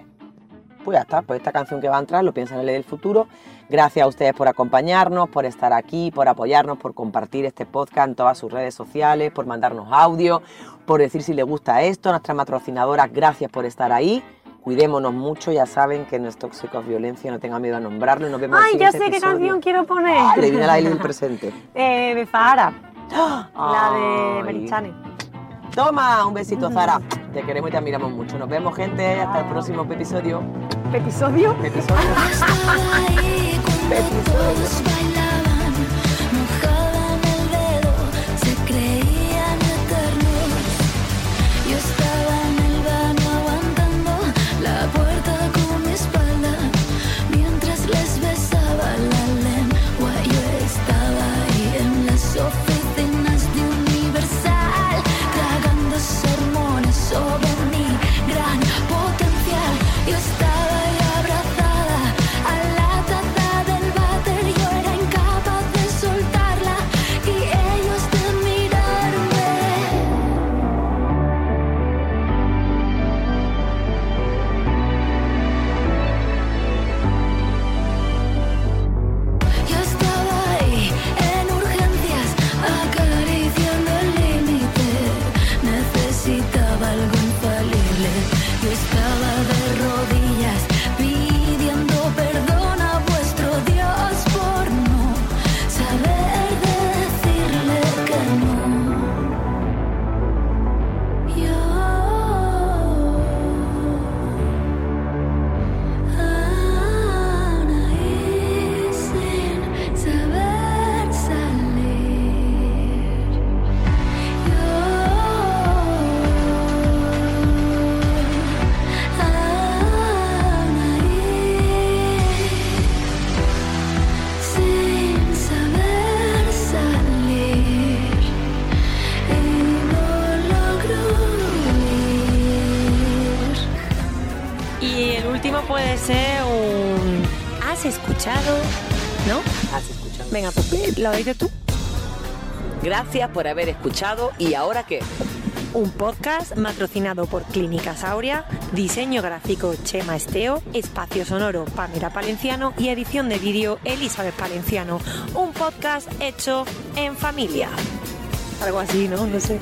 Pues ya está, pues esta canción que va a entrar lo piensan en el del futuro. Gracias a ustedes por acompañarnos, por estar aquí, por apoyarnos, por compartir este podcast en todas sus redes sociales, por mandarnos audio, por decir si les gusta esto. Nuestras patrocinadoras, gracias por estar ahí. Cuidémonos mucho, ya saben que no es tóxico violencia, no tengan miedo a nombrarlo. Nos vemos en el Ay, ya sé qué canción quiero poner. Ah, le viene la del presente. Eh, de Zahara. La de. Merichane. Toma, un besito, Zara. Te queremos y te admiramos mucho. Nos vemos, gente. Hasta el próximo episodio. ¿Episodio? Episodio. Estaba lo dices tú. Gracias por haber escuchado. ¿Y ahora qué? Un podcast patrocinado por Clínicas Aurea, diseño gráfico Chema Esteo, espacio sonoro Pamela Palenciano y edición de vídeo Elizabeth Palenciano. Un podcast hecho en familia. Algo así, ¿no? No sé.